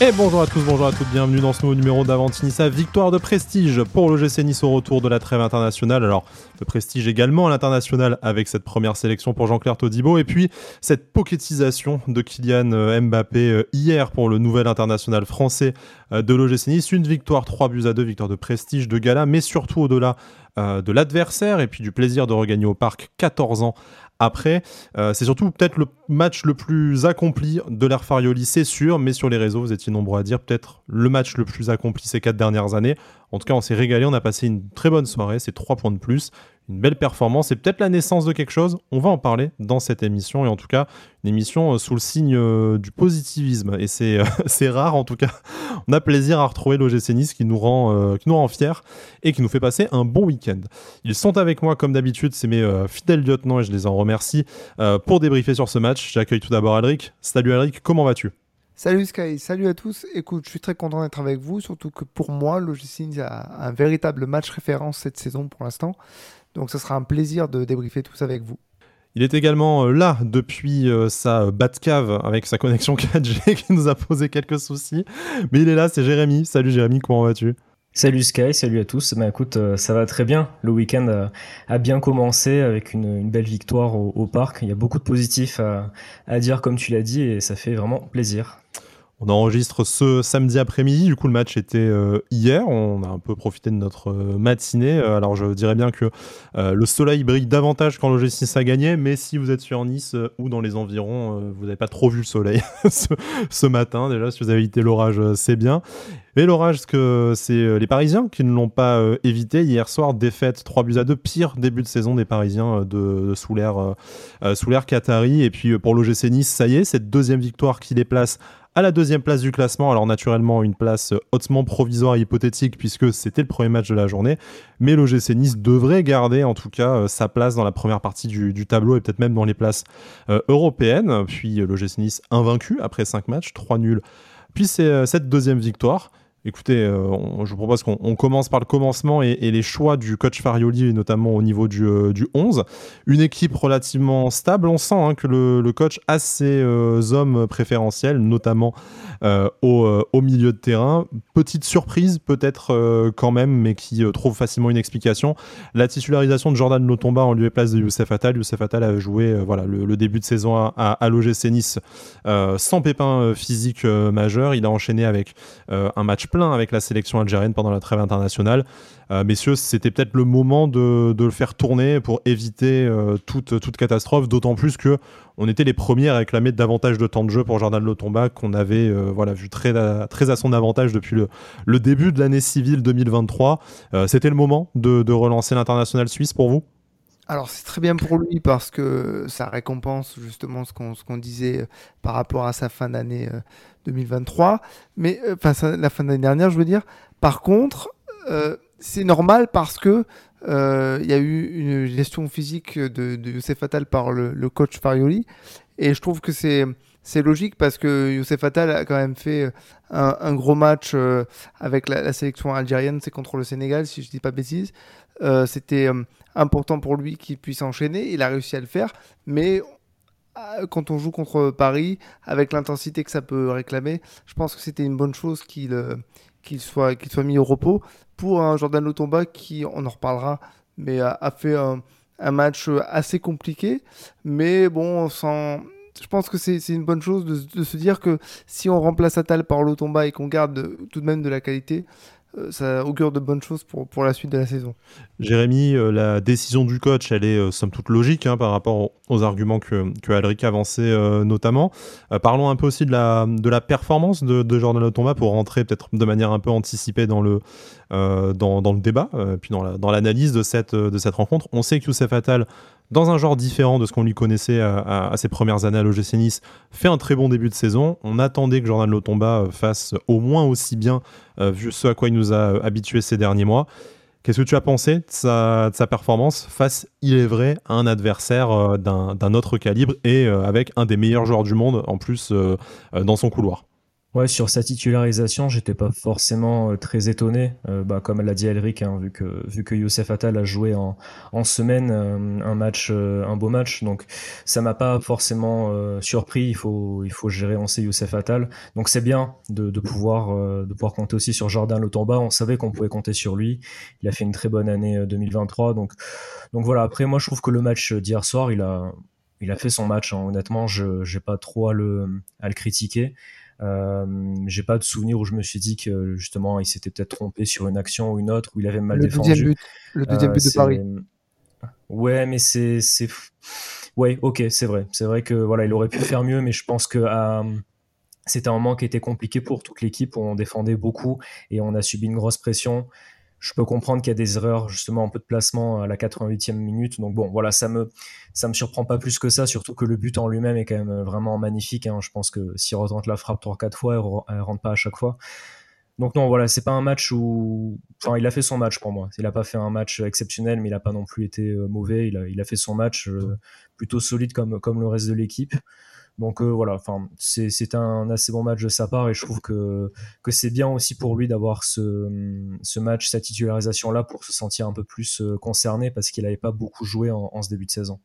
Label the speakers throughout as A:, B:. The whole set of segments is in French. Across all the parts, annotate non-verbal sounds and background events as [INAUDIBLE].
A: Et bonjour à tous, bonjour à toutes, bienvenue dans ce nouveau numéro d'Avantinissa. Victoire de prestige pour l'OGC Nice au retour de la trêve internationale. Alors, de prestige également à l'international avec cette première sélection pour Jean-Claire Todibo. Et puis, cette pocketisation de Kylian euh, Mbappé euh, hier pour le nouvel international français euh, de l'OGC Nice. Une victoire, 3 buts à 2, victoire de prestige de gala, mais surtout au-delà de l'adversaire et puis du plaisir de regagner au parc 14 ans après. Euh, c'est surtout peut-être le match le plus accompli de l'ère Farioli, c'est sûr, mais sur les réseaux, vous étiez nombreux à dire peut-être le match le plus accompli ces quatre dernières années. En tout cas, on s'est régalé, on a passé une très bonne soirée, c'est trois points de plus, une belle performance et peut-être la naissance de quelque chose. On va en parler dans cette émission et en tout cas, une émission euh, sous le signe euh, du positivisme et c'est [LAUGHS] c'est rare en tout cas. On a plaisir à retrouver l'OGC qui nous rend qui nous rend fiers et qui nous fait passer un bon week-end. Ils sont avec moi comme d'habitude, c'est mes fidèles lieutenants et je les en remercie pour débriefer sur ce match. J'accueille tout d'abord Alric. Salut Alric, comment vas-tu?
B: Salut Sky, salut à tous. Écoute, je suis très content d'être avec vous, surtout que pour moi, l'OGC a un véritable match référence cette saison pour l'instant. Donc ce sera un plaisir de débriefer tout ça avec vous.
A: Il est également euh, là depuis euh, sa Batcave avec sa connexion [LAUGHS] 4G qui nous a posé quelques soucis. Mais il est là, c'est Jérémy. Salut Jérémy, comment vas-tu?
C: Salut Sky, salut à tous. Ben écoute, euh, ça va très bien. Le week-end a, bien commencé avec une, belle victoire au, parc. Il y a beaucoup de positifs à dire, comme tu l'as dit, et ça fait vraiment plaisir.
A: On enregistre ce samedi après-midi, du coup le match était euh, hier, on a un peu profité de notre euh, matinée, euh, alors je dirais bien que le soleil brille davantage quand le 6 a gagné, mais si vous êtes sur Nice ou dans les environs, vous n'avez pas trop vu le soleil [LAUGHS] ce, matin, déjà si vous avez évité l'orage c'est bien. Mais l'orage, c'est les Parisiens qui ne l'ont pas évité. Hier soir, défaite 3 buts à 2, pire début de saison des Parisiens de, l'ère sous l'ère Qatari. Et puis pour l'OGC Nice, ça y est, cette deuxième victoire qui les place à la deuxième place du classement. Alors naturellement une place hautement provisoire et hypothétique puisque c'était le premier match de la journée. Mais l'OGC Nice devrait garder en tout cas euh, sa place dans la première partie du, tableau et peut-être même dans les places euh, européennes. Puis euh, l'OGC Nice invaincu après 5 matchs, 3 nuls. Puis c'est cette deuxième victoire. Écoutez, euh, je vous propose qu'on commence par le commencement et, les choix du coach Farioli, notamment au niveau du, 11. Euh, Une équipe relativement stable, on sent hein, que le, coach a ses euh, hommes préférentiels, notamment au, milieu de terrain. Petite surprise peut-être quand même, mais qui trouve facilement une explication. La titularisation de Jordan Lotomba en lieu et place de Youssef Attal. Youssef Attal a joué voilà, le, début de saison à, à, Nice sans pépin physique majeur. Il a enchaîné avec un match plein avec la sélection algérienne pendant la trêve internationale. Euh, messieurs, c'était peut-être le moment de, le faire tourner pour éviter euh, toute, catastrophe, d'autant plus que on était les premiers à réclamer davantage de temps de jeu pour Jordan Lotomba, qu'on avait euh, voilà, vu très, à son avantage depuis le, début de l'année civile 2023. c'était le moment de, relancer l'international suisse pour vous?
B: Alors c'est très bien pour lui parce que ça récompense justement ce qu'on disait par rapport à sa fin d'année 2023, mais euh, enfin la fin de l'année dernière, je veux dire. Par contre, euh, c'est normal parce que euh, il y a eu une gestion physique de, de Youssef par le, coach Farioli, et je trouve que c'est logique parce que Youssef Attal a quand même fait un, gros match avec la, sélection algérienne, c'est contre le Sénégal, si je dis pas bêtise. C'était important pour lui qu'il puisse enchaîner, il a réussi à le faire, mais quand on joue contre Paris, avec l'intensité que ça peut réclamer, je pense que c'était une bonne chose qu'il euh, soit, soit mis au repos. Pour un Jordan Lotomba qui, on en reparlera, mais a, fait un, match assez compliqué. Mais bon, sans... je pense que c'est une bonne chose de, de, se dire que si on remplace Atal par Lotomba et qu'on garde tout de même de la qualité, euh, ça augure de bonnes choses pour, la suite de la saison.
A: Jérémy, euh, la décision du coach, elle est euh, somme toute logique hein, par rapport aux arguments que, que Alric avançait notamment. parlons un peu aussi de la, performance de, de Jordan Lotomba pour rentrer peut-être de manière un peu anticipée dans le, débat, puis dans l'analyse de, cette, de cette rencontre. On sait que Youssef Attal dans un genre différent de ce qu'on lui connaissait à, ses premières années à l'OGC Nice, fait un très bon début de saison. On attendait que Jordan Lotomba euh, fasse au moins aussi bien, euh, vu ce à quoi il nous a euh, habitués ces derniers mois. Qu'est-ce que tu as pensé de sa, performance face, il est vrai, à un adversaire d'un autre calibre et avec un des meilleurs joueurs du monde en plus dans son couloir?
C: Ouais, sur sa titularisation, j'étais pas forcément euh, très étonné. Euh, bah, comme l'a dit Elric, hein, vu que vu que Youssef Attal a joué en, en semaine euh, un match, un beau match, donc ça m'a pas forcément surpris. Il faut il faut gérer, on sait Youssef Attal, donc c'est bien de, de pouvoir de pouvoir compter aussi sur Jordan Lotamba. On savait qu'on pouvait compter sur lui. Il a fait une très bonne année 2023, donc donc voilà. Après, moi, je trouve que le match d'hier soir, il a il a fait son match. Hein. Honnêtement, je j'ai pas trop à le à le critiquer. Euh, j'ai pas de souvenir où je me suis dit que justement il s'était peut-être trompé sur une action ou une autre où il avait mal
B: le
C: défendu.
B: Deuxième but, le deuxième but de euh, Paris.
C: Ouais, mais c'est c'est ouais, ok, c'est vrai, c'est vrai que voilà, il aurait pu faire mieux, mais je pense que euh, c'était un moment qui était compliqué pour toute l'équipe. On défendait beaucoup et on a subi une grosse pression je peux comprendre qu'il y a des erreurs justement un peu de placement à la 88e minute. Donc bon, voilà, ça me ça me surprend pas plus que ça, surtout que le but en lui-même est quand même vraiment magnifique. Hein. Je pense que s'il retente la frappe 3-4 fois, elle, rentre pas à chaque fois. Donc non, voilà, c'est pas un match où, il a fait son match pour moi. Il a pas fait un match exceptionnel, mais il a pas non plus été euh, mauvais. Il a, fait son match euh, plutôt solide comme le reste de l'équipe. Donc euh, voilà, c'est un assez bon match de sa part et je trouve que, c'est bien aussi pour lui d'avoir ce, ce match, cette titularisation là pour se sentir un peu plus euh, concerné parce qu'il n'avait pas beaucoup joué en ce début de saison.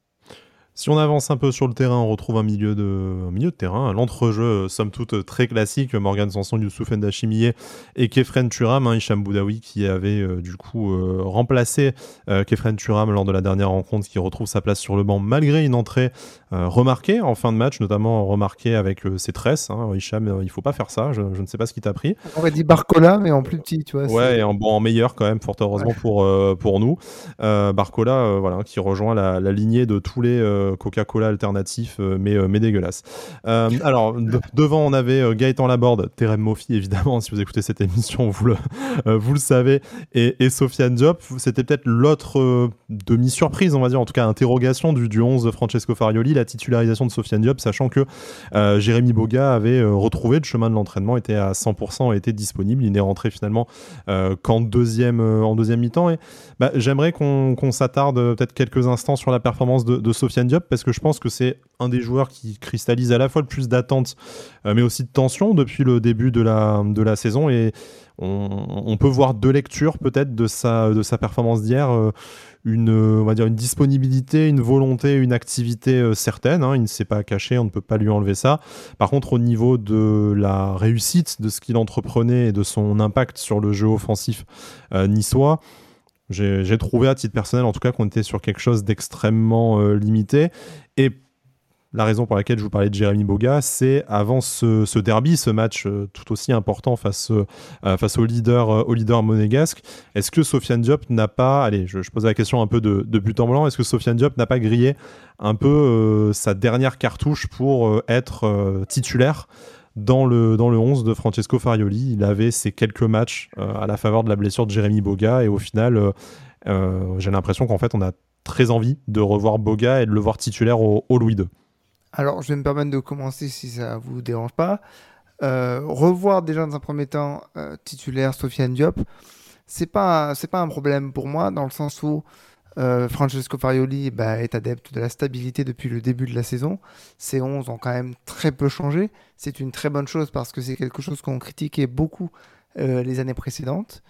A: Si on avance un peu sur le terrain, on retrouve un milieu de, milieu de terrain, l'entrejeu, euh, somme toute, euh, très classique. Morgan Sanson, Youssouf Ndachimiye et Kefren Turam, hein, Hicham Boudaoui qui avait euh, du coup remplacé Kefren Turam lors de la dernière rencontre, qui retrouve sa place sur le banc malgré une entrée remarquée en fin de match, notamment remarquée avec ses tresses. Hein. Hicham, il faut pas faire ça, je, ne sais pas ce qui t'a pris.
B: On aurait dit Barcola, mais en plus petit, tu vois.
A: Ouais, et en, bon, en meilleur quand même, fort heureusement pour, pour nous. Barcola, voilà, qui rejoint la, la, lignée de tous les Coca-Cola alternatif, euh, mais, euh, mais dégueulasse. alors, devant, on avait Gaëtan Laborde, Terem Mofi, évidemment, si vous écoutez cette émission, vous le, vous le savez, et, et Sofiane Diop. C'était peut-être l'autre demi-surprise, on va dire, en tout cas, interrogation du, du 11 de Francesco Farioli, la titularisation de Sofiane Diop, sachant que Jérémy Boga avait retrouvé le chemin de l'entraînement, était à 100% et était disponible. Il n'est rentré finalement qu'en deuxième, deuxième mi-temps. Et bah, j'aimerais qu'on s'attarde peut-être quelques instants sur la performance de, de Sofiane Parce que je pense que c'est un des joueurs qui cristallise à la fois le plus d'attente euh, mais aussi de tension depuis le début de la, de la saison et on, peut voir deux lectures peut-être de sa, de sa performance d'hier. Euh, une, on va dire une disponibilité, une volonté, une activité euh, certaine. Hein. il ne s'est pas caché, on ne peut pas lui enlever ça. Par contre, au niveau de la réussite de ce qu'il entreprenait et de son impact sur le jeu offensif niçois, j'ai trouvé à titre personnel, en tout cas, qu'on était sur quelque chose d'extrêmement euh, limité. Et la raison pour laquelle je vous parlais de Jérémy Boga, c'est avant ce, derby, ce match euh, tout aussi important face, euh, face au leader, au leader monégasque, est-ce que Sofiane Diop n'a pas, allez, je, pose la question un peu de, de but en blanc, est-ce que Sofiane Diop n'a pas grillé un peu sa dernière cartouche pour être titulaire dans le, dans le 11 de Francesco Farioli. Il avait ces quelques matchs euh, à la faveur de la blessure de Jérémy Boga et au final, euh, euh, j'ai l'impression qu'en fait, on a très envie de revoir Boga et de le voir titulaire au, Louis II.
B: Alors, je vais me permettre de commencer si ça vous dérange pas. revoir déjà dans un premier temps titulaire Sofiane Diop, c'est pas pas un problème pour moi dans le sens où euh, Francesco Farioli bah, est adepte de la stabilité depuis le début de la saison. Ces 11 ont quand même très peu changé. C'est une très bonne chose parce que c'est quelque chose qu'on critiquait beaucoup euh, les années précédentes.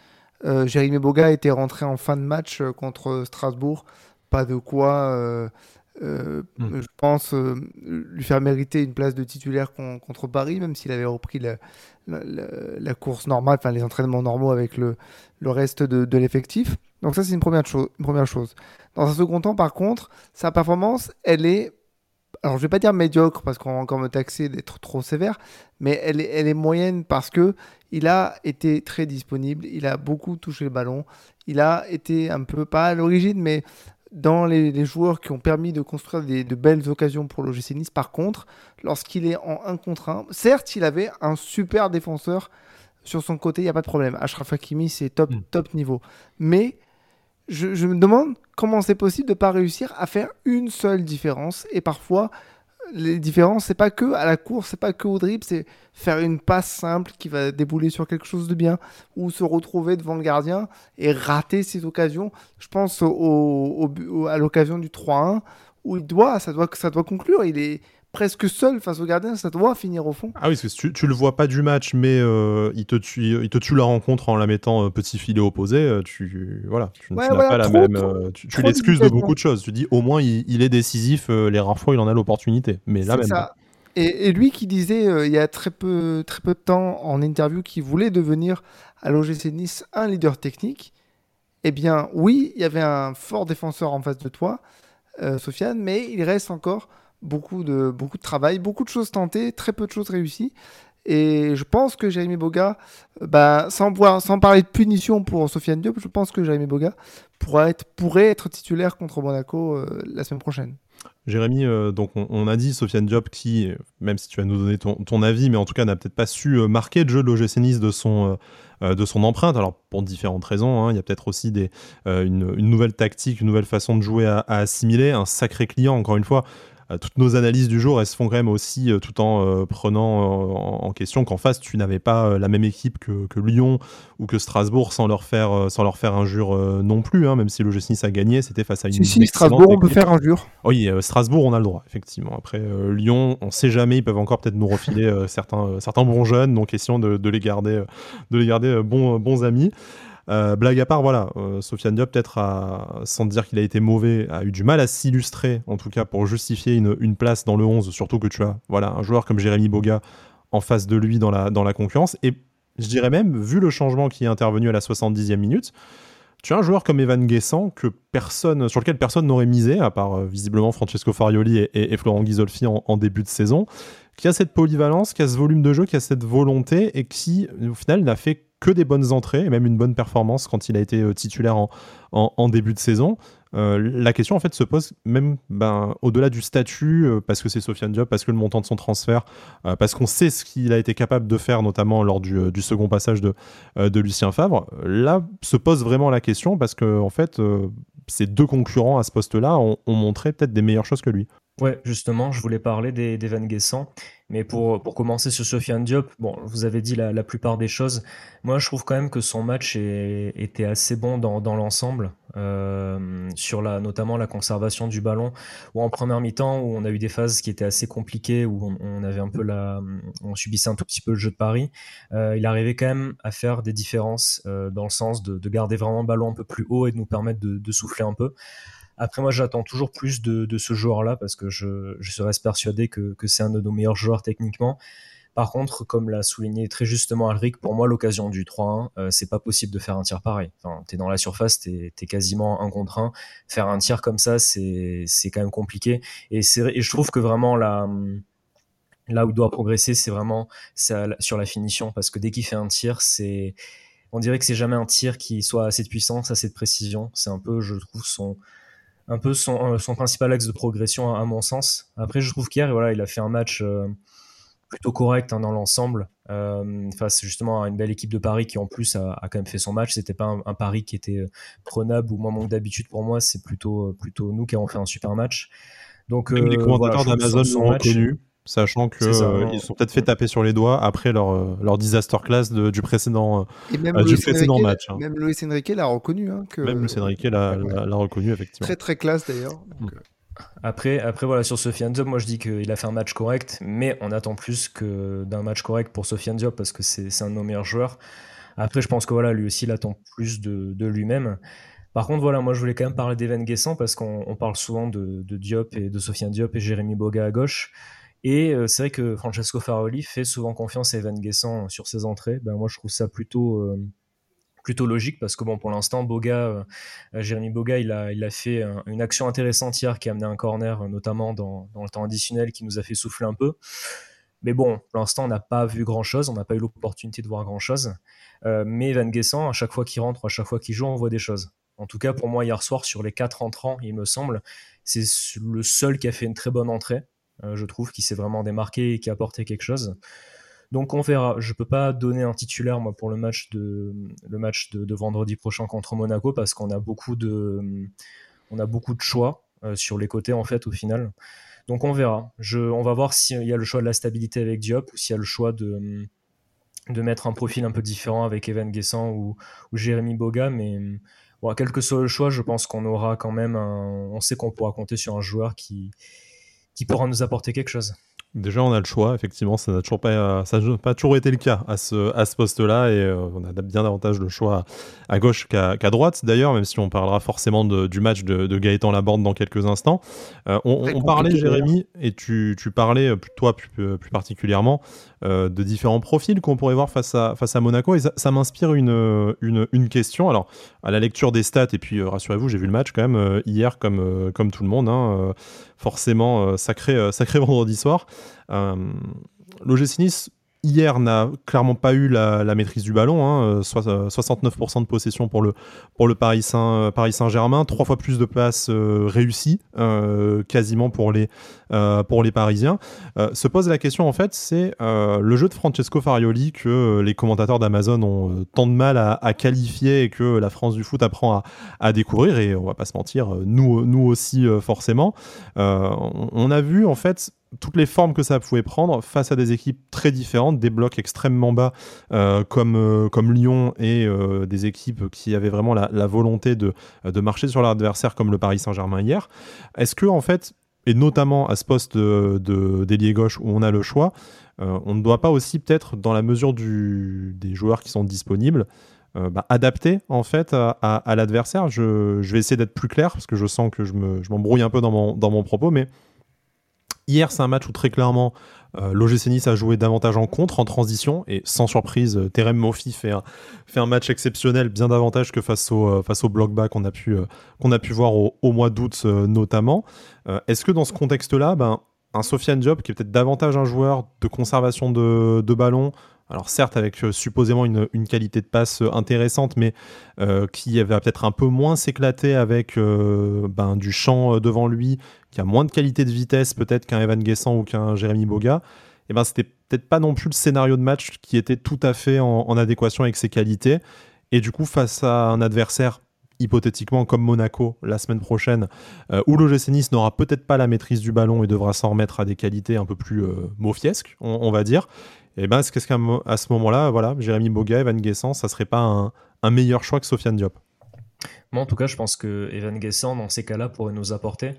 B: Euh, Jérémy Boga était rentré en fin de match contre Strasbourg. Pas de quoi, hmm. je pense, lui faire mériter une place de titulaire contre Paris, même s'il avait repris la, course normale, enfin les entraînements normaux avec le, le reste de l'effectif. Donc ça, c'est une première, chose, première chose. Dans un second temps, par contre, sa performance, elle est... Alors, je vais pas dire médiocre parce qu'on va encore me taxer d'être trop sévère, mais elle est, elle est moyenne parce que il a été très disponible, il a beaucoup touché le ballon, il a été un peu, pas à l'origine, mais dans les, joueurs qui ont permis de construire de belles occasions pour l'OGC Nice. Par contre, lorsqu'il est en 1 contre 1, certes, il avait un super défenseur sur son côté, il n'y a pas de problème. Ashraf Hakimi, c'est top, mm. top niveau. Mais je, me demande comment c'est possible de ne pas réussir à faire une seule différence. Et parfois, les différences, c'est pas que à la course, c'est pas que au dribble, c'est faire une passe simple qui va débouler sur quelque chose de bien ou se retrouver devant le gardien et rater cette occasion. Je pense au, à l'occasion du 3-1 où il doit, ça doit, ça doit conclure. Il est presque seul face au gardien, ça doit finir au fond.
A: Ah oui, parce que tu, tu le vois pas du match, mais euh, il, te tue, il te tue la rencontre en la mettant euh, petit filet opposé. Euh, tu voilà, tu, n'as pas la même. tu, l'excuses de beaucoup de choses. Tu dis au moins il, est décisif. les rares fois il en a l'opportunité, mais là même. Ça.
B: Et, lui qui disait il y a très peu, très peu de temps en interview qu'il voulait devenir à l'OGC Nice un leader technique. Eh bien, oui, il y avait un fort défenseur en face de toi, Sofiane, mais il reste encore beaucoup de, beaucoup de travail, beaucoup de choses tentées, très peu de choses réussies. Et je pense que Jérémy Boga, bah, sans, sans parler de punition pour Sofiane Diop, je pense que Jérémy Boga pourrait être, titulaire contre Monaco euh, la semaine prochaine.
A: Jérémy, euh, donc on, a dit Sofiane Diop qui, même si tu vas nous donner ton, ton avis, mais en tout cas n'a peut-être pas su euh, marquer le jeu de l'OGC de son, de son empreinte. Alors pour différentes raisons, hein. il y a peut-être aussi des, une, nouvelle tactique, une nouvelle façon de jouer à assimiler, un sacré client encore une fois. Euh, toutes nos analyses du jour, elles se font quand même aussi euh, tout en euh, prenant en, question qu'en face, tu n'avais pas la même équipe que, Lyon ou que Strasbourg sans leur faire, sans leur faire injure non plus, hein, même si le Nice a gagné, c'était face à une.
B: Si, si Strasbourg, on peut faire injure.
A: Oui, Strasbourg, on a le droit, effectivement. Après, Lyon, on sait jamais, ils peuvent encore peut-être nous refiler certains, certains bons jeunes, donc question de, de les garder, de les garder bons, bons amis. Euh, blague à part, voilà, euh, Sofiane Diop, peut-être, sans dire qu'il a été mauvais, a eu du mal à s'illustrer, en tout cas pour justifier une, place dans le 11, surtout que tu as voilà, un joueur comme Jérémy Boga en face de lui dans la, dans la concurrence. Et je dirais même, vu le changement qui est intervenu à la 70e minute, tu as un joueur comme Evan Guessant que personne, sur lequel personne n'aurait misé, à part euh, visiblement Francesco Farioli et, Florent Ghisolfi en, début de saison, qui a cette polyvalence, qui a ce volume de jeu, qui a cette volonté et qui, au final, n'a fait que des bonnes entrées et même une bonne performance quand il a été euh, titulaire en, début de saison. Euh, la question en fait se pose même ben, au-delà du statut, euh, parce que c'est Sofiane Diop, parce que le montant de son transfert, parce qu'on sait ce qu'il a été capable de faire, notamment lors du, second passage de, Lucien Favre. Là se pose vraiment la question parce que en fait, ces deux concurrents à ce poste-là ont montré peut-être des meilleures choses que lui.
C: Ouais, justement, je voulais parler des, Van mais pour, pour commencer sur Sofiane Diop, bon, vous avez dit la, plupart des choses. Moi, je trouve quand même que son match était assez bon dans, l'ensemble, euh, sur la, notamment la conservation du ballon, ou en première mi-temps, où on a eu des phases qui étaient assez compliquées, où on, avait un peu la, on subissait un tout petit peu le jeu de Paris. Euh, il arrivait quand même à faire des différences euh, dans le sens de, de, garder vraiment le ballon un peu plus haut et de nous permettre de souffler un peu. Après, moi, j'attends toujours plus de, ce joueur-là parce que je, je reste persuadé que, c'est un de nos meilleurs joueurs techniquement. Par contre, comme l'a souligné très justement Alric, pour moi, l'occasion du 3-1, euh, c'est pas possible de faire un tir pareil. Enfin, t'es dans la surface, t'es es quasiment un contre un. Faire un tir comme ça, c'est quand même compliqué. Et, je trouve que vraiment là, là où il doit progresser, c'est vraiment sur la finition. Parce que dès qu'il fait un tir, c'est on dirait que c'est jamais un tir qui soit assez de puissance, assez de précision. C'est un peu, je trouve, son, un peu son, euh, son, principal axe de progression à, mon sens. Après, je trouve qu'hier, voilà, il a fait un match euh, plutôt correct hein, dans l'ensemble, euh, face justement à une belle équipe de Paris qui en plus a, quand même fait son match. C'était pas un, Paris qui était prenable ou moins manque d'habitude pour moi, c'est plutôt plutôt nous qui avons fait un super match.
A: Donc les commentateurs d'Amazon l'ont reconnu sachant qu'ils euh, ils sont peut-être fait taper sur les doigts après leur, euh, leur disaster class du précédent, euh, du précédent match.
B: Hein. Même Luis Enrique l'a reconnu. Hein, que...
A: Même Luis Enrique l'a reconnu, effectivement.
B: Très très classe d'ailleurs. Mm.
C: Après, après voilà, sur Sofiane Diop, moi je dis qu'il a fait un match correct, mais on attend plus que d'un match correct pour Sofiane Diop parce que c'est un de nos meilleurs joueurs. Après, je pense que voilà, lui aussi, il attend plus de, de lui-même. Par contre, voilà, moi je voulais quand même parler d'Evan Guessant parce qu'on parle souvent de, de, Diop et de Sofiane Diop et Jérémy Boga à gauche. Et euh, c'est vrai que Francesco Faroli fait souvent confiance à Evan Guessant sur ses entrées. Ben, moi, je trouve ça plutôt, euh, plutôt logique parce que bon, pour l'instant, Boga, euh, Jérémy Boga, il a, il a fait une action intéressante hier qui a amené un corner, notamment dans, dans, le temps additionnel, qui nous a fait souffler un peu. Mais bon, pour l'instant, on n'a pas vu grand-chose, on n'a pas eu l'opportunité de voir grand-chose. mais Evan Guessant, à chaque fois qu'il rentre, à chaque fois qu'il joue, on voit des choses. En tout cas, pour moi, hier soir, sur les quatre entrants, il me semble, c'est le seul qui a fait une très bonne entrée. Euh, je trouve, qui s'est vraiment démarqué et qui a apporté quelque chose. Donc on verra. Je peux pas donner un titulaire moi pour le match de le match de, vendredi prochain contre Monaco parce qu'on a beaucoup de on a beaucoup de choix euh, sur les côtés en fait au final. Donc on verra. Je, on va voir s'il y a le choix de la stabilité avec Diop ou s'il y a le choix de de mettre un profil un peu différent avec Evan Guessant ou, ou Jérémy Boga, mais bon, quel que soit le choix, je pense qu'on aura quand même un, on sait qu'on pourra compter sur un joueur qui qui pourra nous apporter quelque chose.
A: Déjà, on a le choix, effectivement, ça n'a toujours pas, ça pas toujours été le cas à ce, à ce poste-là, et euh, on a bien davantage le choix à, gauche qu'à droite, d'ailleurs, même si on parlera forcément du match de, de Gaëtan Laborde dans quelques instants. Euh, on, parlait, Jérémy, et tu, tu parlais, euh, toi plus, plus particulièrement, de différents profils qu'on pourrait voir face à, face à Monaco, et ça, m'inspire une, une, une, question. Alors, à la lecture des stats, et puis rassurez-vous, j'ai vu le match quand même hier, comme, comme tout le monde, hein, forcément, sacré, sacré [LAUGHS] vendredi soir. Euh, L'OGC Nice hier n'a clairement pas eu la, maîtrise du ballon, hein, 69% euh, de possession pour le, pour le Paris, Paris Saint-Germain, trois fois plus de passes euh, réussies, quasiment pour les, pour les Parisiens. se pose la question en fait, c'est le jeu de Francesco Farioli que les commentateurs d'Amazon ont tant de mal à, qualifier et que la France du foot apprend à, à, découvrir, et on va pas se mentir, nous, nous aussi forcément. on a vu en fait toutes les formes que ça pouvait prendre face à des équipes très différentes, des blocs extrêmement bas euh, comme, euh, comme Lyon et euh, des équipes qui avaient vraiment la, volonté de, de marcher sur leur adversaire comme le Paris Saint-Germain hier. Est-ce que en fait, et notamment à ce poste de, d'ailier gauche où on a le choix, on ne doit pas aussi peut-être, dans la mesure du, des joueurs qui sont disponibles, bah, adapter en fait à, l'adversaire? Je, je, vais essayer d'être plus clair parce que je sens que je, me, je m'embrouille un peu dans mon, dans mon propos, mais Hier, c'est un match où très clairement, euh, a joué davantage en contre, en transition, et sans surprise, euh, Terem Mofi fait un, match exceptionnel, bien davantage que face au, euh, face bas qu'on a, pu, voir au, mois d'août notamment. Est-ce que dans ce contexte-là, ben, un Sofiane Diop, qui est peut-être davantage un joueur de conservation de, de ballon, alors certes avec supposément une, qualité de passe intéressante, mais qui va peut-être un peu moins s'éclater avec ben, du champ devant lui, qui a moins de qualité de vitesse peut-être qu'un Evan Guessant ou qu'un Jérémy Boga, et eh ben c'était peut-être pas non plus le scénario de match qui était tout à fait en, adéquation avec ses qualités. Et du coup, face à un adversaire hypothétiquement comme Monaco la semaine prochaine, euh, où l'OGC Nice n'aura peut-être pas la maîtrise du ballon et devra s'en remettre à des qualités un peu plus euh, maufiesques, on, va dire. Et eh ben, est-ce qu'à ce moment-là, voilà, Jérémy Boga, Evan Guessant, ça serait pas un, un meilleur choix que Sofiane Diop
C: Moi, en tout cas, je pense que Evan Guessant, dans ces cas-là, pourrait nous apporter.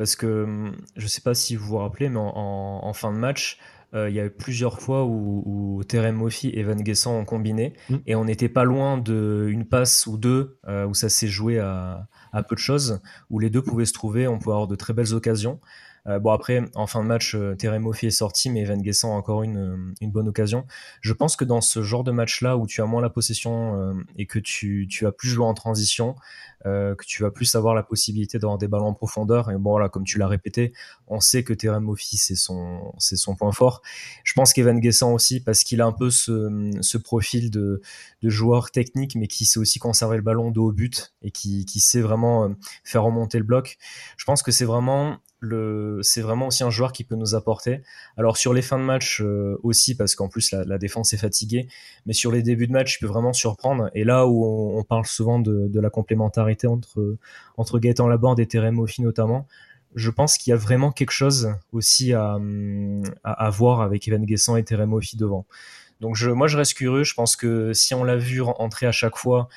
C: Parce que hum, je ne sais pas si vous vous rappelez, mais en, fin de match, euh, il y a eu plusieurs fois où, où Terem Moffi et Van Guessant ont combiné mm. et on n'était pas loin d'une passe ou deux euh, où ça s'est joué à, à, peu de choses, où les deux pouvaient se trouver, on pouvait avoir de très belles occasions. Euh, bon, après, en fin de match, euh, Terem Moffi est sorti, mais Van Guessant a encore une, euh, une bonne occasion. Je pense que dans ce genre de match-là, où tu as moins la possession et que tu, tu as plus joué en transition, que tu vas plus avoir la possibilité d'avoir des ballons en profondeur. Et bon, voilà, comme tu l'as répété, on sait que Terem Moffi, c'est son, son point fort. Je pense qu'Evan Guessant aussi, parce qu'il a un peu ce, ce profil de, de joueur technique, mais qui sait aussi conserver le ballon de haut but et qui, qui sait vraiment faire remonter le bloc. Je pense que c'est vraiment c'est vraiment aussi un joueur qui peut nous apporter. Alors sur les fins de match euh, aussi, parce qu'en plus la, défense est fatiguée, mais sur les débuts de match, il peut vraiment surprendre. Et là où on, parle souvent de, la complémentarité entre, entre Gaëtan Laborde et Terem Moffi notamment, je pense qu'il y a vraiment quelque chose aussi à, à, voir avec Evan Guessant et Terem Moffi devant. Donc je, moi je reste curieux, je pense que si on l'a vu entrer à chaque fois,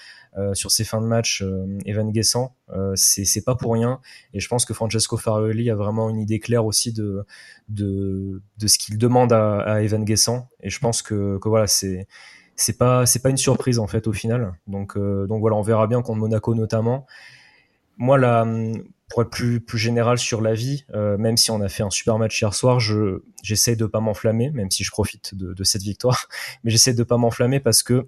C: sur ses fins de match, euh, Evan Guessant, euh, c'est pas pour rien. Et je pense que Francesco Farioli a vraiment une idée claire aussi de, de, ce qu'il demande à, Evan Guessant. Et je pense que, que voilà, c'est c'est pas pas une surprise en fait au final. Donc donc voilà, on verra bien contre Monaco notamment. Moi là, pour être plus plus général sur la vie, même si on a fait un super match hier soir, je j'essaie de pas m'enflammer, même si je profite de, de cette victoire, [LAUGHS] mais j'essaie de pas m'enflammer parce que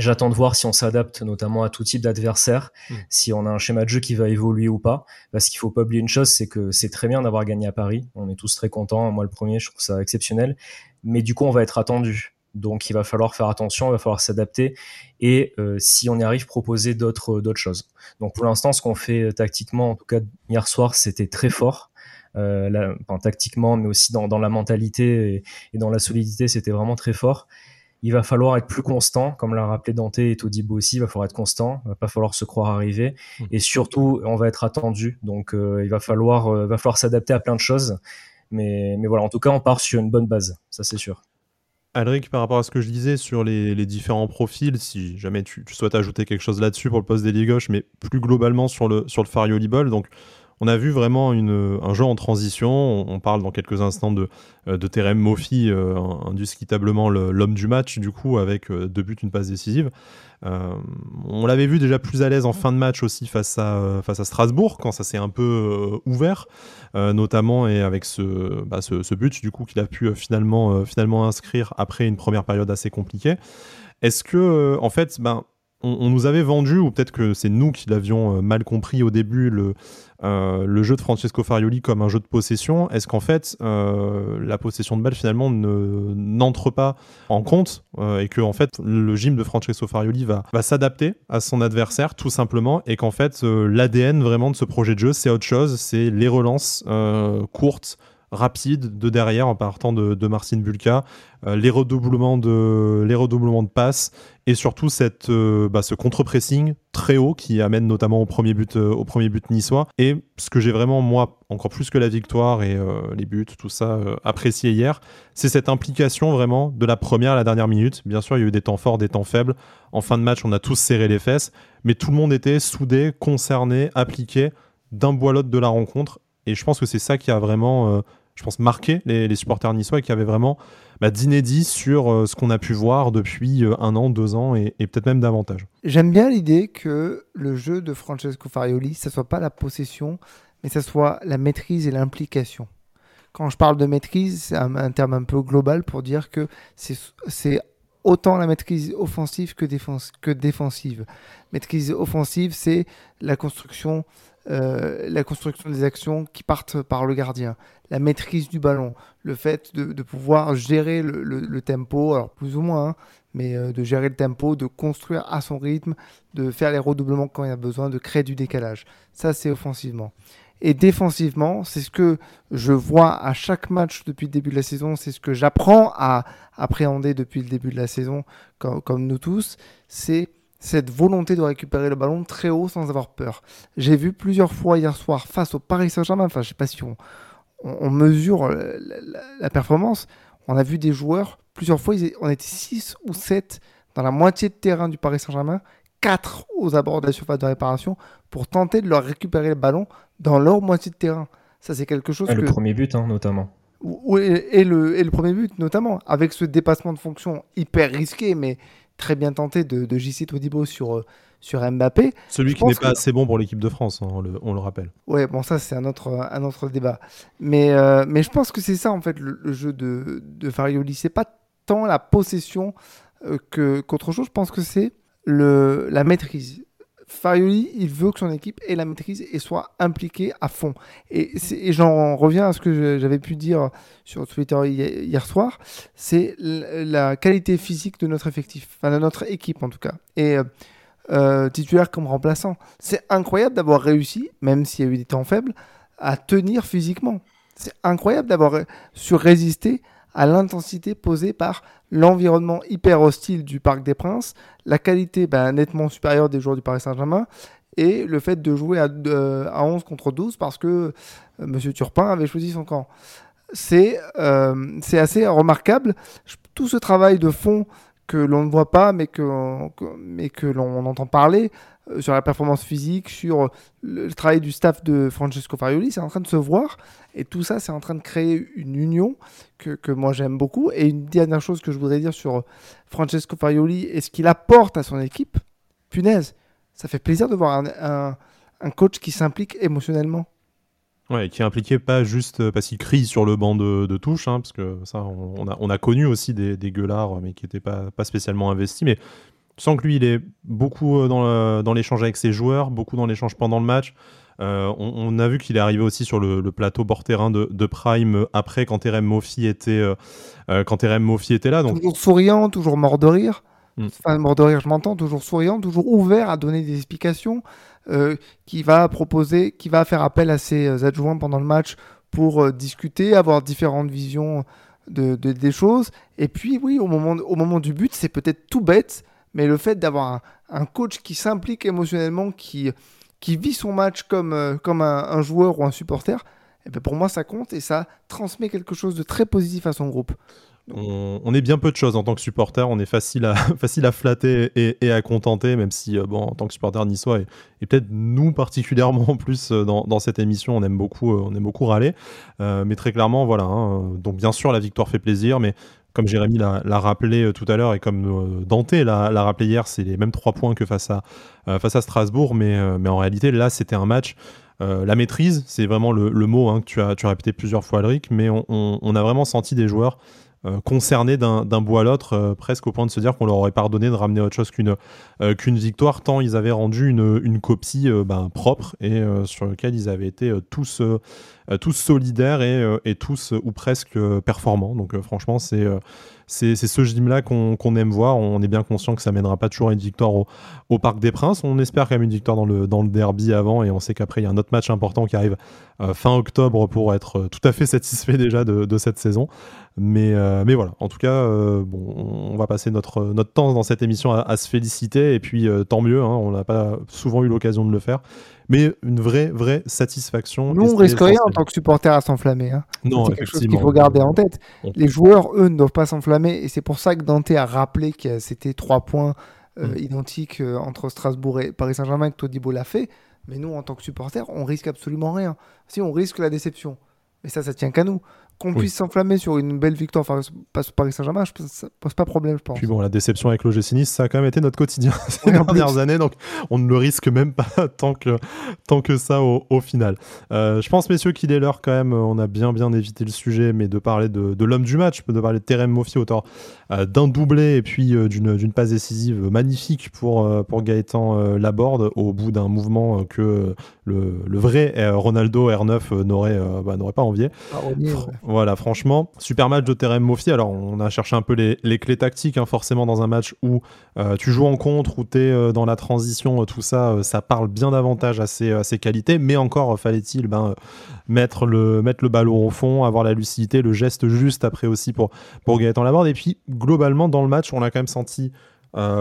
C: J'attends de voir si on s'adapte notamment à tout type d'adversaire, hmm. si on a un schéma de jeu qui va évoluer ou pas. Parce qu'il faut pas oublier une chose, c'est que c'est très bien d'avoir gagné à Paris. On est tous très contents. Moi, le premier, je trouve ça exceptionnel. Mais du coup, on va être attendu. Donc, il va falloir faire attention, il va falloir s'adapter. Et euh, si on y arrive, proposer d'autres d'autres choses. Donc, pour l'instant, ce qu'on fait euh, tactiquement, en tout cas hier soir, c'était très fort. Euh, tactiquement, mais aussi dans, dans la mentalité et, et dans la solidité, c'était vraiment très fort il va falloir être plus constant, comme l'a rappelé Dante et Todibo aussi, il va falloir être constant, il va pas falloir se croire arrivé, mmh. et surtout, on va être attendu, donc euh, il va falloir, euh, va falloir s'adapter à plein de choses, mais, mais voilà, en tout cas, on part sur une bonne base, ça c'est sûr.
A: Alric, par rapport à ce que je disais sur les, différents profils, si jamais tu, souhaites ajouter quelque chose là-dessus pour le poste d'ailier gauche, mais plus globalement sur le, sur le Farioli Ball, donc on a vu vraiment un jeu en transition. On, parle dans quelques instants de, de Terem Mofi, indiscutablement l'homme du match, du coup, avec deux buts, une passe décisive. Euh, on l'avait vu déjà plus à l'aise en fin de match aussi face à, euh, face à Strasbourg, quand ça s'est un peu euh, ouvert, notamment et avec ce, bah, ce, but du coup qu'il a pu finalement, finalement inscrire après une première période assez compliquée. Est-ce que, en fait, ben, on, nous avait vendu, ou peut-être que c'est nous qui l'avions euh, mal compris au début, le, euh, le jeu de Francesco Farioli comme un jeu de possession. Est-ce qu'en fait, euh, la possession de balle finalement n'entre pas en compte et que en fait, le gym de Francesco Farioli va, va s'adapter à son adversaire tout simplement et qu'en fait, l'ADN vraiment de ce projet de jeu, c'est autre chose, c'est les relances courtes rapide de derrière en partant de, de Marcin Bulka, euh, les, redoublements de, les redoublements de passes et surtout cette, euh, bah, ce contre-pressing très haut qui amène notamment au premier but, euh, au premier but niçois. Et ce que j'ai vraiment, moi, encore plus que la victoire et les buts, tout ça, apprécié hier, c'est cette implication vraiment de la première à la dernière minute. Bien sûr, il y a eu des temps forts, des temps faibles. En fin de match, on a tous serré les fesses, mais tout le monde était soudé, concerné, appliqué d'un bois l'autre de la rencontre. Et je pense que c'est ça qui a vraiment je pense, marqué les, supporters niçois qui avaient vraiment bah, d'inédit sur euh, ce qu'on a pu voir depuis euh, un an, deux ans et, peut-être même davantage.
B: J'aime bien l'idée que le jeu de Francesco Farioli, ce soit pas la possession, mais ce soit la maîtrise et l'implication. Quand je parle de maîtrise, c'est un, terme un peu global pour dire que c'est autant la maîtrise offensive que défensive. Maîtrise offensive, c'est la construction euh, la construction des actions qui partent par le gardien, la maîtrise du ballon, le fait de, pouvoir gérer le, tempo, alors plus ou moins, hein, mais euh, de gérer le tempo, de construire à son rythme, de faire les redoublements quand il y a besoin, de créer du décalage. Ça, c'est offensivement. Et défensivement, c'est ce que je vois à chaque match depuis le début de la saison, c'est ce que j'apprends à appréhender depuis le début de la saison, comme nous tous, c'est cette volonté de récupérer le ballon très haut sans avoir peur. J'ai vu plusieurs fois hier soir face au Paris Saint-Germain, enfin je sais pas si on, mesure la, performance, on a vu des joueurs, plusieurs fois on était 6 ou 7 dans la moitié de terrain du Paris Saint-Germain, 4 aux abords de la surface de réparation pour tenter de leur récupérer le ballon dans leur moitié de terrain. Ça c'est quelque chose...
C: Et le premier but hein, notamment.
B: et, le, et le premier but notamment, avec ce dépassement de fonction hyper risqué, mais très bien tenté de, de JC Todibo sur, euh, sur Mbappé.
A: Celui qui n'est pas assez bon pour l'équipe de France, hein, on, le, on, le, rappelle.
B: Ouais, bon, ça, c'est un autre, un autre débat. Mais, euh, mais je pense que c'est ça, en fait, le, jeu de, de Farioli. C'est pas tant la possession euh, que, qu'autre chose. Je pense que c'est le, la maîtrise. Farioli, il veut que son équipe ait la maîtrise et soit impliquée à fond. Et, j'en reviens à ce que j'avais pu dire sur Twitter hier soir, c'est la qualité physique de notre effectif, enfin de notre équipe en tout cas. Et euh, euh, titulaire comme remplaçant. C'est incroyable d'avoir réussi, même s'il y a eu des temps faibles, à tenir physiquement. C'est incroyable d'avoir su résister à l'intensité posée par l'environnement hyper hostile du Parc des Princes, la qualité ben, nettement supérieure des joueurs du Paris Saint-Germain et le fait de jouer à, à 11 contre 12 parce que euh, M. Turpin avait choisi son camp. C'est euh, assez remarquable. Tout ce travail de fond que l'on ne voit pas mais que, mais que l'on entend parler, euh, sur la performance physique, sur le travail du staff de Francesco Farioli, c'est en train de se voir. Et tout ça, c'est en train de créer une union que, que moi j'aime beaucoup. Et une dernière chose que je voudrais dire sur Francesco Farioli et ce qu'il apporte à son équipe, punaise, ça fait plaisir de voir un, un, coach qui s'implique émotionnellement.
A: Ouais, qui impliqué pas juste parce qu'il crie sur le banc de, de touche, hein, parce que ça, on, a, on a connu aussi des, des gueulards, mais qui n'étaient pas, pas spécialement investis. Mais sans que lui, il est beaucoup euh, dans, l'échange avec ses joueurs, beaucoup dans l'échange pendant le match. Euh, on, a vu qu'il est arrivé aussi sur le, plateau bord terrain de, Prime après quand Terem Moffi était, euh, quand était là.
B: Toujours souriant, toujours mort de rire. Mm. Enfin, de rire, je m'entends, toujours souriant, toujours ouvert à donner des explications, qui va proposer, qui va faire appel à ses adjoints pendant le match pour discuter, avoir différentes visions de, des choses. Et puis, oui, au moment, au moment du but, c'est peut-être tout bête, mais le fait d'avoir un, coach qui s'implique émotionnellement, qui, qui vit son match comme, euh, comme un, joueur ou un supporter, Et ben pour moi, ça compte et ça transmet quelque chose de très positif à son groupe.
A: On, est bien peu de choses en tant que supporter, on est facile à, [LAUGHS] facile à flatter et, à contenter, même si, euh, bon, en tant que supporter niçois, et, et peut-être nous particulièrement [LAUGHS] en plus euh, dans, cette émission, on aime beaucoup, euh, on aime beaucoup râler. mais très clairement, voilà. Hein, donc, bien sûr, la victoire fait plaisir, mais comme Jérémy l'a rappelé tout à l'heure et comme Dante l'a rappelé hier, c'est les mêmes trois points que face à, face à Strasbourg, mais, mais en réalité, là, c'était un match. la maîtrise, c'est vraiment le, mot hein, que tu as, tu as répété plusieurs fois, Alric, mais on, a vraiment senti des joueurs concernés d'un bout à l'autre, euh, presque au point de se dire qu'on leur aurait pardonné de ramener autre chose qu'une euh, victoire, tant ils avaient rendu une, copie ben, propre et sur lequel ils avaient été tous, tous solidaires et, et, tous ou presque performants. Donc franchement, c'est c'est ce gym-là qu'on aime voir. On est bien conscient que ça mènera pas toujours à une victoire au, Parc des Princes. On espère quand même une victoire dans le, dans le derby avant et on sait qu'après il y a un autre match important qui arrive euh, fin octobre pour être euh, tout à fait satisfait [LAUGHS] déjà de, cette saison. Mais, euh, mais voilà, en tout cas, bon, on va passer notre, notre temps dans cette émission à, se féliciter et puis tant mieux, hein, on n'a pas souvent eu l'occasion de le faire mais une vraie, vraie satisfaction.
B: Nous, on risque rien en tant que supporter à s'enflammer. Hein.
A: Non,
B: c'est quelque chose qu'il faut garder en tête. Les joueurs, eux, ne doivent pas s'enflammer, et c'est pour ça que Dante a rappelé que c'était trois points euh, mm. identiques euh, entre Strasbourg et Paris Saint-Germain, que Todibo l'a fait. Mais nous, en tant que supporter, on risque absolument rien. Si on risque la déception. Mais ça, ça tient qu'à nous qu'on puisse s'enflammer sur une belle victoire face à Paris Saint-Germain, ça pose pas problème, je pense.
A: Puis bon, la déception avec le Nice, ça a quand même été notre quotidien [LAUGHS] ces dernières années, donc on ne le risque même pas [LAUGHS] tant que, tant que ça au, final. Euh, je pense, messieurs, qu'il est l'heure quand même, on a bien bien évité le sujet, mais de parler de, de l'homme du match, de parler de Terem Moffi, auteur euh, d'un doublé et puis euh, d'une passe décisive magnifique pour, pour Gaëtan Laborde, au bout d'un mouvement que le, le, vrai Ronaldo R9 n'aurait bah, pas envié. Ah, voilà, franchement, super match de Terem Moffi. Alors, on a cherché un peu les, clés tactiques, hein, forcément, dans un match où euh, tu joues en contre, où tu es euh, dans la transition, euh, tout ça, ça parle bien davantage à ses, qualités. Mais encore, fallait-il ben, mettre, le, mettre le ballon au fond, avoir la lucidité, le geste juste après aussi pour, pour Gaëtan Laborde. Et puis, globalement, dans le match, on l'a quand même senti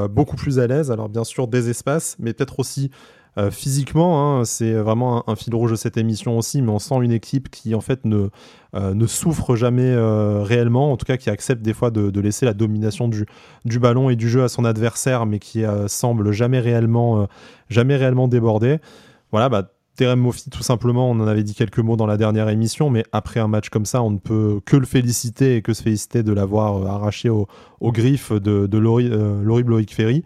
A: beaucoup plus à l'aise. Alors, bien sûr, des espaces, mais peut-être aussi euh, physiquement, hein, c'est vraiment un, fil rouge de cette émission aussi, mais on sent une équipe qui en fait ne, euh, ne souffre jamais euh, réellement, en tout cas qui accepte des fois de, laisser la domination du, du, ballon et du jeu à son adversaire, mais qui semble jamais réellement, jamais réellement déborder. Voilà, bah, Terem Moffi, tout simplement, on en avait dit quelques mots dans la dernière émission, mais après un match comme ça, on ne peut que le féliciter et que se féliciter de l'avoir arraché aux au griffes de, de l'horrible Loïc Ferry.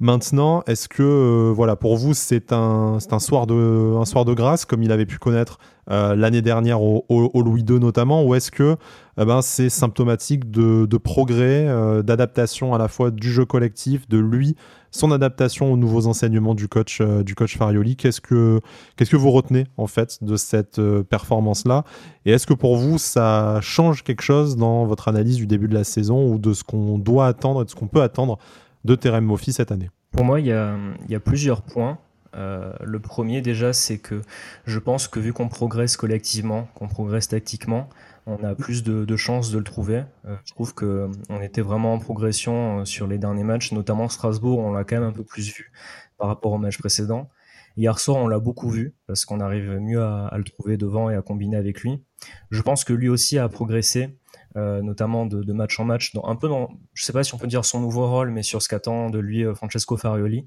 A: Maintenant, est-ce que euh, voilà pour vous c'est un, un, soir de, un soir de grâce comme il avait pu connaître euh, l'année dernière au, Louis II notamment, ou est-ce que eh ben, c'est symptomatique de, progrès, euh, d'adaptation à la fois du jeu collectif, de lui, son adaptation aux nouveaux enseignements du coach, du coach Farioli? Qu'est-ce que, que vous retenez en fait de cette performance-là? Et est-ce que pour vous ça change quelque chose dans votre analyse du début de la saison ou de ce qu'on doit attendre et de ce qu'on peut attendre de Terem Moffi cette année
C: Pour moi, il y a, plusieurs points. Euh, le premier déjà, c'est que je pense que vu qu'on progresse collectivement, qu'on progresse tactiquement, on a plus de, chances de le trouver. Euh, je trouve qu'on euh, était vraiment en progression sur les derniers matchs, notamment Strasbourg, on l'a quand même un peu plus vu par rapport au match précédent. Hier soir, on l'a beaucoup vu parce qu'on arrive mieux à, le trouver devant et à combiner avec lui. Je pense que lui aussi a progressé euh, notamment de, match en match, dans, un peu dans, je sais pas si on peut dire son nouveau rôle, mais sur ce qu'attend de lui euh, Francesco Farioli.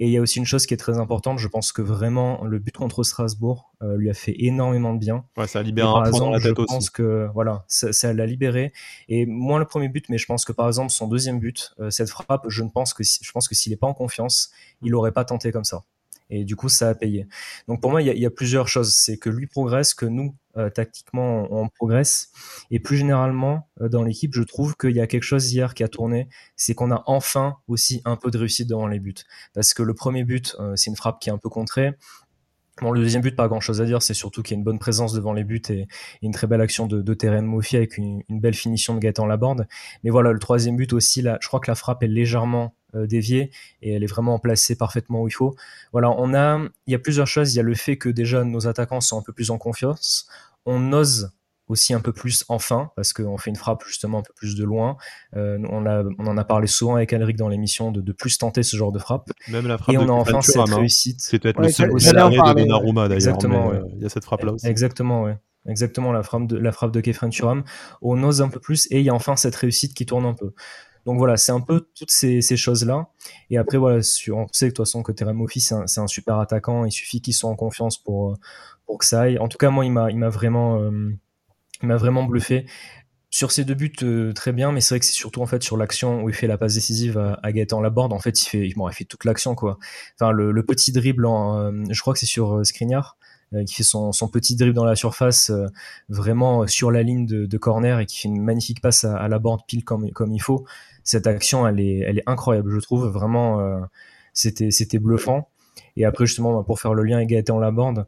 C: Et il y a aussi une chose qui est très importante, je pense que vraiment le but contre Strasbourg euh, lui a fait énormément de bien.
A: Ouais, ça a libéré un point dans la tête
C: je pense que voilà, ça, l'a libéré. Et moins le premier but, mais je pense que par exemple son deuxième but, cette frappe, je ne pense que je pense que s'il n'est pas en confiance, il n'aurait pas tenté comme ça. Et du coup, ça a payé. Donc pour moi, il y, a plusieurs choses. C'est que lui progresse, que nous, euh, tactiquement, on, progresse. Et plus généralement, euh, dans l'équipe, je trouve qu'il y a quelque chose hier qui a tourné. C'est qu'on a enfin aussi un peu de réussite devant les buts. Parce que le premier but, euh, c'est une frappe qui est un peu contrée. Bon, le deuxième but, pas grand chose à dire, c'est surtout qu'il y a une bonne présence devant les buts et, une très belle action de, de Terem Moffi avec une, belle finition de Gaëtan Laborde. Mais voilà, le troisième but aussi, là, je crois que la frappe est légèrement déviée et elle est vraiment placée parfaitement où il faut. Voilà, on a, il y a plusieurs choses. Il y a le fait que déjà nos attaquants sont un peu plus en confiance. On ose aussi un peu plus en fin, parce qu'on fait une frappe justement un peu plus de loin. Euh, on, a, on en a parlé souvent avec Alric dans l'émission de, de, plus tenter ce genre de frappe.
A: Même la frappe
C: et on
A: a
C: enfin cette hein. réussite.
A: C'est peut-être le seul arrêt de Donnarumma d'ailleurs. Exactement. Euh, il y a cette frappe là aussi.
C: Exactement, ouais. Exactement, la frappe de, la frappe de Kefren Turam. On ose un peu plus et il y a enfin cette réussite qui tourne un peu. Donc voilà, c'est un peu toutes ces, ces choses-là. Et après, voilà, sur, on sait que de toute façon, côté Remofi, c'est un, un, super attaquant. Il suffit qu'ils soient en confiance pour, pour que ça aille. En tout cas, moi, il m'a, vraiment, euh, vraiment bluffé. Sur ses deux buts, euh, très bien, mais c'est vrai que c'est surtout en fait sur l'action où il fait la passe décisive à, à Gaëtan Laborde. En fait, il fait, bon, il fait toute l'action quoi. Enfin, le, le petit dribble, en, euh, je crois que c'est sur Skriniar qui fait son, son, petit dribble dans la surface, vraiment sur la ligne de, de, corner et qui fait une magnifique passe à, à la bande pile comme, comme il faut cette action, elle est, elle est incroyable, je trouve. Vraiment, euh, c'était, bluffant. Et après, justement, bah, pour faire le lien avec Gaëtan Laborde,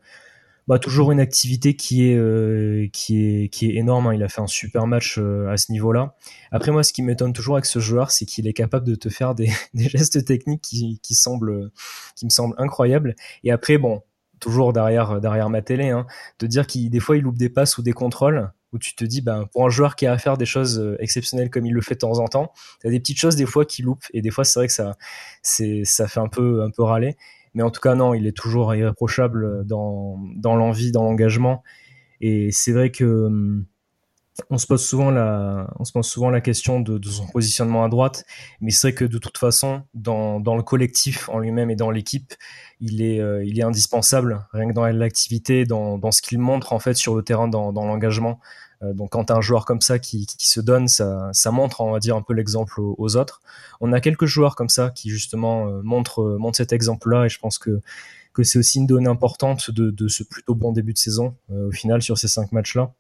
C: bah, toujours une activité qui est, euh, qui est, qui est énorme. Hein. Il a fait un super match euh, à ce niveau-là. Après, moi, ce qui m'étonne toujours avec ce joueur, c'est qu'il est capable de te faire des, [LAUGHS] gestes techniques qui, qui, semblent, qui me semblent incroyables. Et après, bon, toujours derrière, derrière ma télé, hein, de dire qu'il des fois il loupe des passes ou des contrôles où tu te dis, ben, pour un joueur qui a à faire des choses euh, exceptionnelles comme il le fait de temps en temps, tu as des petites choses des fois qui loupent, et des fois c'est vrai que ça, fait un peu, râler. Mais en tout cas, non, il est toujours irréprochable dans, l'envie, dans l'engagement. Et c'est vrai que hum, on se pose souvent la, question de, son positionnement à droite, mais c'est vrai que de toute façon, dans, le collectif en lui-même et dans l'équipe, il est, euh, indispensable, rien que dans l'activité, dans, ce qu'il montre en fait sur le terrain, dans l'engagement. Euh, donc quand un joueur comme ça qui, qui, se donne, ça, ça montre, on va dire, un peu l'exemple aux, autres. On a quelques joueurs comme ça qui justement euh, montrent, montrent cet exemple-là, et je pense que que c'est aussi une donnée importante de, de ce plutôt bon début de saison au final sur ces cinq matchs-là.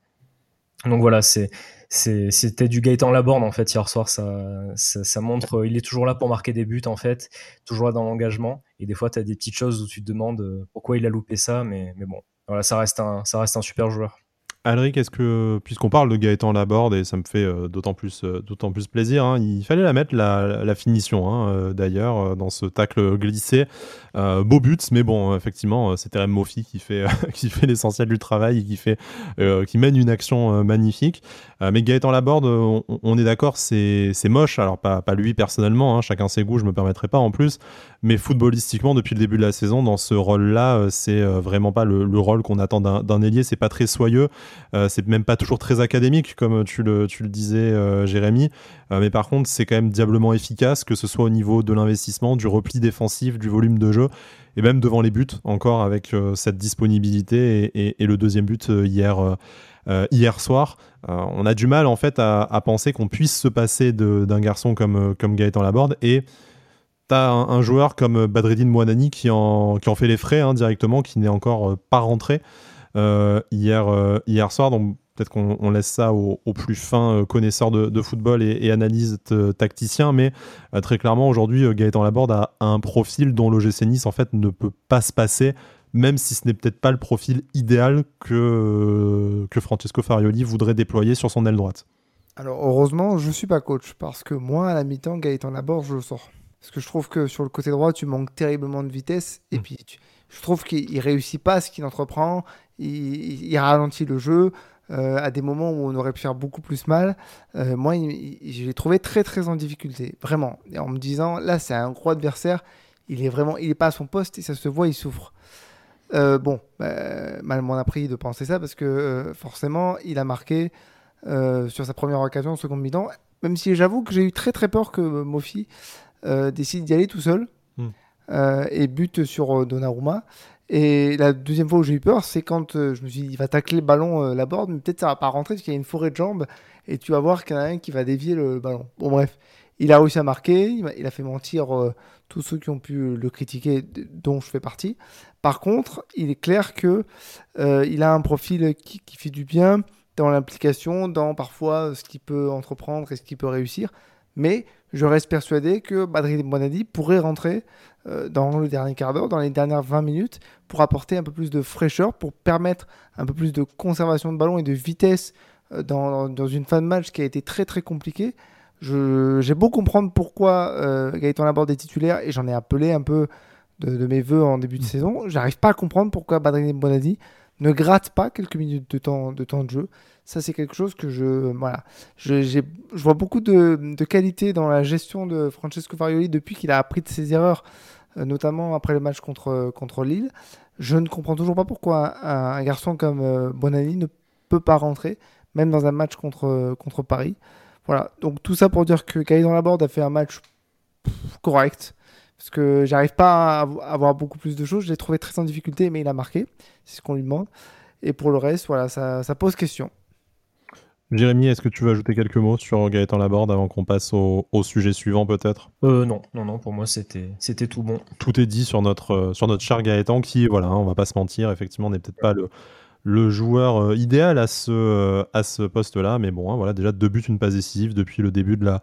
C: Donc voilà, c'était du Gaëtan Laborde en fait hier soir. Ça, ça, montre, il est toujours là pour marquer des buts en fait, toujours là dans l'engagement. Et des fois, tu as des petites choses où tu te demandes euh, pourquoi il a loupé ça, mais, mais bon, voilà, ça reste un, ça reste un super joueur.
A: Alric, est-ce que, puisqu'on parle de Gaëtan Laborde, et ça me fait euh, d'autant plus, euh, d'autant plus plaisir, hein, il fallait la mettre, la, la finition, hein, euh, d'ailleurs, dans ce tacle glissé. beau but, mais bon, effectivement, c'est Terem Mofi qui fait, [LAUGHS] qui fait l'essentiel du travail et qui, fait, qui mène une action magnifique. mais Gaëtan Laborde, on, on est d'accord, c'est, moche, alors pas, pas lui personnellement, hein, chacun ses goûts, je me permettrai pas en plus, mais footballistiquement, depuis le début de la saison, dans ce rôle-là, c'est vraiment pas le, le rôle qu'on attend d'un, d'un ailier, c'est pas très soyeux. Euh, c'est même pas toujours très académique, comme tu le, disais, euh, Jérémy. Euh, mais par contre, c'est quand même diablement efficace, que ce soit au niveau de l'investissement, du repli défensif, du volume de jeu, et même devant les buts, encore avec cette disponibilité. Et, le deuxième but hier. hier soir. on a du mal en fait à, penser qu'on puisse se passer d'un garçon comme, comme Gaëtan Laborde et T'as un, un, joueur comme Badreddine Moanani qui en, qui en fait les frais hein, directement, qui n'est encore pas rentré. Euh, hier, euh, hier soir. Donc peut-être qu'on laisse ça aux, plus fins euh, connaisseurs de, football et, et analystes tacticiens, mais très clairement aujourd'hui Gaëtan Laborde a un profil dont l'OGC Nice en fait ne peut pas se passer, même si ce n'est peut-être pas le profil idéal que, que Francesco Farioli voudrait déployer sur son aile droite.
B: Alors heureusement, je suis pas coach parce que moi à la mi-temps Gaëtan Laborde je le sors. Parce que je trouve que sur le côté droit, tu manques terriblement de vitesse et mmh. puis je trouve qu'il réussit pas ce qu'il entreprend il, ralentit le jeu. Euh, à des moments où on aurait pu faire beaucoup plus mal. Euh, moi, je l'ai trouvé très très en difficulté, vraiment. Et en me disant, là, c'est un gros adversaire. Il est vraiment, il est pas à son poste et ça se voit, il souffre. Euh, bon, bah, mal m'en a pris de penser ça parce que forcément, il a marqué sur sa première occasion en seconde mi-temps. Même si j'avoue que j'ai eu très très peur que Mofi décide d'y aller tout seul hmm. Et bute sur Donnarumma. Et la deuxième fois où j'ai eu peur, c'est quand euh, je me suis dit, il va tacler le ballon, euh, la board, mais peut-être ça va pas rentrer parce qu'il y a une forêt de jambes et tu vas voir qu'il y en a un qui va dévier le ballon. Bon, bref, il a réussi à marquer, il a, fait mentir euh, tous ceux qui ont pu le critiquer, dont je fais partie. Par contre, il est clair que il a un profil qui, qui fait du bien dans l'implication, dans parfois ce qu'il peut entreprendre et ce qu'il peut réussir. Mais je reste persuadé que Badri Bonadi pourrait rentrer euh, dans le dernier quart d'heure, dans les dernières 20 minutes, pour apporter un peu plus de fraîcheur, pour permettre un peu plus de conservation de ballon et de vitesse euh, dans, dans, une fin de match qui a été très très compliquée. J'ai beau comprendre pourquoi euh, Gaëtan Laborde est titulaire et j'en ai appelé un peu de, mes voeux en début de mmh. saison. J'arrive pas à comprendre pourquoi Badri Bonadi ne gratte pas quelques minutes de temps de, temps de jeu. Ça, c'est quelque chose que je. Voilà. Je, je vois beaucoup de, de qualité dans la gestion de Francesco Farioli depuis qu'il a appris de ses erreurs, euh, notamment après le match contre, contre Lille. Je ne comprends toujours pas pourquoi un, garçon comme euh, Bonani ne peut pas rentrer, même dans un match contre, contre Paris. Voilà. Donc, tout ça pour dire que la Laborde a fait un match correct parce que j'arrive pas à avoir beaucoup plus de choses. Je l'ai trouvé très en difficulté, mais il a marqué. C'est ce qu'on lui demande. Et pour le reste, voilà, ça, ça pose question.
A: Jérémy, est-ce que tu veux ajouter quelques mots sur Gaëtan Laborde avant qu'on passe au, au, sujet suivant peut-être?
C: Euh, Non, non, non, pour moi c'était, c'était tout bon.
A: Tout est dit sur notre, euh, sur notre cher Gaëtan qui, voilà, on va pas se mentir, effectivement n'est peut-être pas le, le joueur euh, idéal à ce, euh, à ce poste-là, mais bon, hein, voilà, déjà deux buts, une passe décisive depuis le début de la,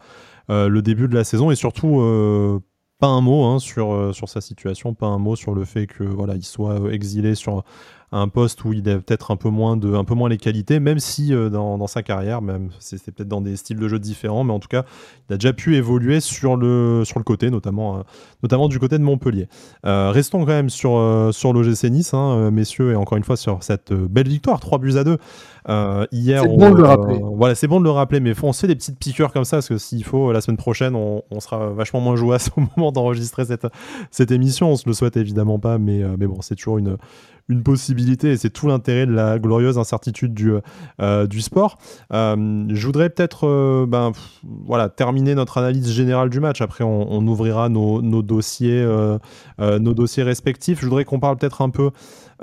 A: le début de la saison. Et surtout pas un mot hein, sur, sur sa situation, pas un mot sur le fait que voilà, il soit exilé sur un poste où il a peut-être un peu moins de, un peu moins les qualités, même si euh, dans, dans, sa carrière, même c'est peut-être dans des styles de jeu différents, mais en tout cas, il a déjà pu évoluer sur le, sur le côté, notamment, euh, notamment du côté de Montpellier. Euh, restons quand même sur, sur l'OGC Nice, hein, messieurs, et encore une fois sur cette belle victoire, 3 buts à 2. hier,
B: c'est bon de le rappeler.
A: voilà, c'est bon de le rappeler, mais on se fait des petites piqûres comme ça, parce que s'il faut, la semaine prochaine, on, on sera vachement moins jouasse [LAUGHS] au moment d'enregistrer cette, cette émission. On se le souhaite évidemment pas, mais, mais bon, c'est toujours une, une possibilité et c'est tout l'intérêt de la glorieuse incertitude du, euh, du sport. Euh, je voudrais peut-être euh, ben, voilà, terminer notre analyse générale du match. Après, on, ouvrira nos dossiers, nos dossiers respectifs. Je voudrais qu'on parle peut-être un peu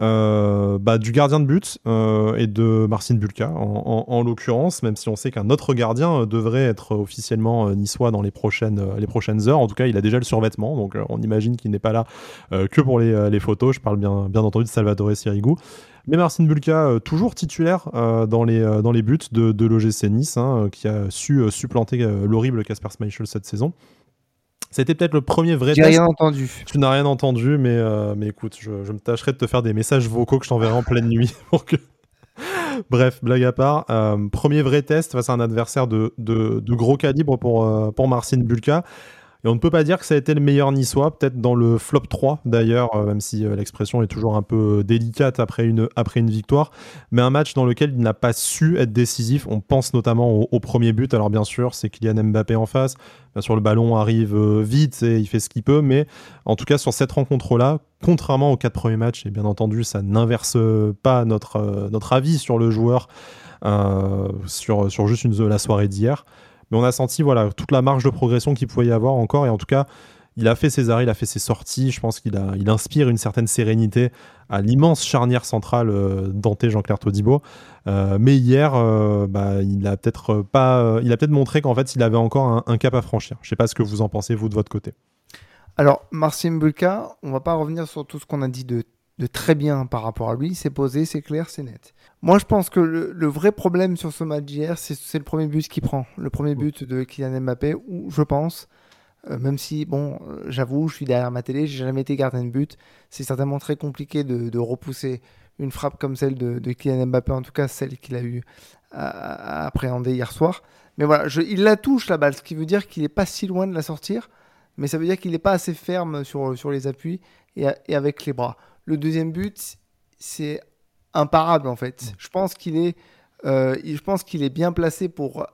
A: euh, bah, du gardien de but euh, et de Marcin Bulka en, l'occurrence, même si on sait qu'un autre gardien euh, devrait être officiellement niçois dans les prochaines, les prochaines heures. En tout cas, il a déjà le survêtement, donc on imagine qu'il n'est pas là que pour les, les, photos. Je parle bien, bien entendu de Salvatore Sirigu. Mais Marcin Bulka, toujours titulaire dans, les, dans les buts de, de l'OGC Nice, hein, qui a su supplanter l'horrible Casper Schmeichel cette saison. C'était peut-être le premier vrai
B: test. rien entendu.
A: Tu n'as rien entendu, mais, euh, mais écoute, je, me tâcherai de te faire des messages vocaux que je t'enverrai en pleine nuit [LAUGHS] pour que. [LAUGHS] Bref, blague à part. Euh, premier vrai test face à un adversaire de, de, gros calibre pour, euh, pour Marcin Bulka. Et on ne peut pas dire que ça a été le meilleur niçois, peut-être dans le flop 3 d'ailleurs, euh, même si euh, l'expression est toujours un peu délicate après une, victoire. Mais un match dans lequel il n'a pas su être décisif. On pense notamment au, premier but. Alors bien sûr, c'est Kylian Mbappé en face. Bien sûr, le ballon arrive euh, vite et il fait ce qu'il peut. Mais en tout cas, sur cette rencontre-là, contrairement aux quatre premiers matchs, et bien entendu, ça n'inverse pas notre, avis sur le joueur. sur, juste la soirée d'hier. Mais on a senti voilà, toute la marge de progression qu'il pouvait y avoir encore. Et en tout cas, il a fait ses arrêts, il a fait ses sorties. Je pense qu'il il inspire une certaine sérénité à l'immense charnière centrale euh, Dante Jean-Claire Todibo. Euh, mais hier, euh, bah, il a peut-être pas, il a peut-être montré qu'en fait, il avait encore un, cap à franchir. Je ne sais pas ce que vous en pensez vous de votre côté.
B: Alors, Marcin Bulka, on va pas revenir sur tout ce qu'on a dit de de très bien par rapport à lui. C'est posé, c'est clair, c'est net. Moi, je pense que le, vrai problème sur ce match d'hier, c'est le premier but qu'il prend. Le premier but de Kylian Mbappé, où je pense, euh, même si, bon, euh, j'avoue, je suis derrière ma télé, j'ai jamais été gardien de but, c'est certainement très compliqué de, repousser une frappe comme celle de, Kylian Mbappé, en tout cas celle qu'il a eu à, appréhender hier soir. Mais voilà, il la touche la balle, ce qui veut dire qu'il n'est pas si loin de la sortir, mais ça veut dire qu'il n'est pas assez ferme sur, sur les appuis et avec les bras. Le deuxième but, c'est imparable en fait. Mm. Je pense qu'il est, euh, je pense qu'il est bien placé pour,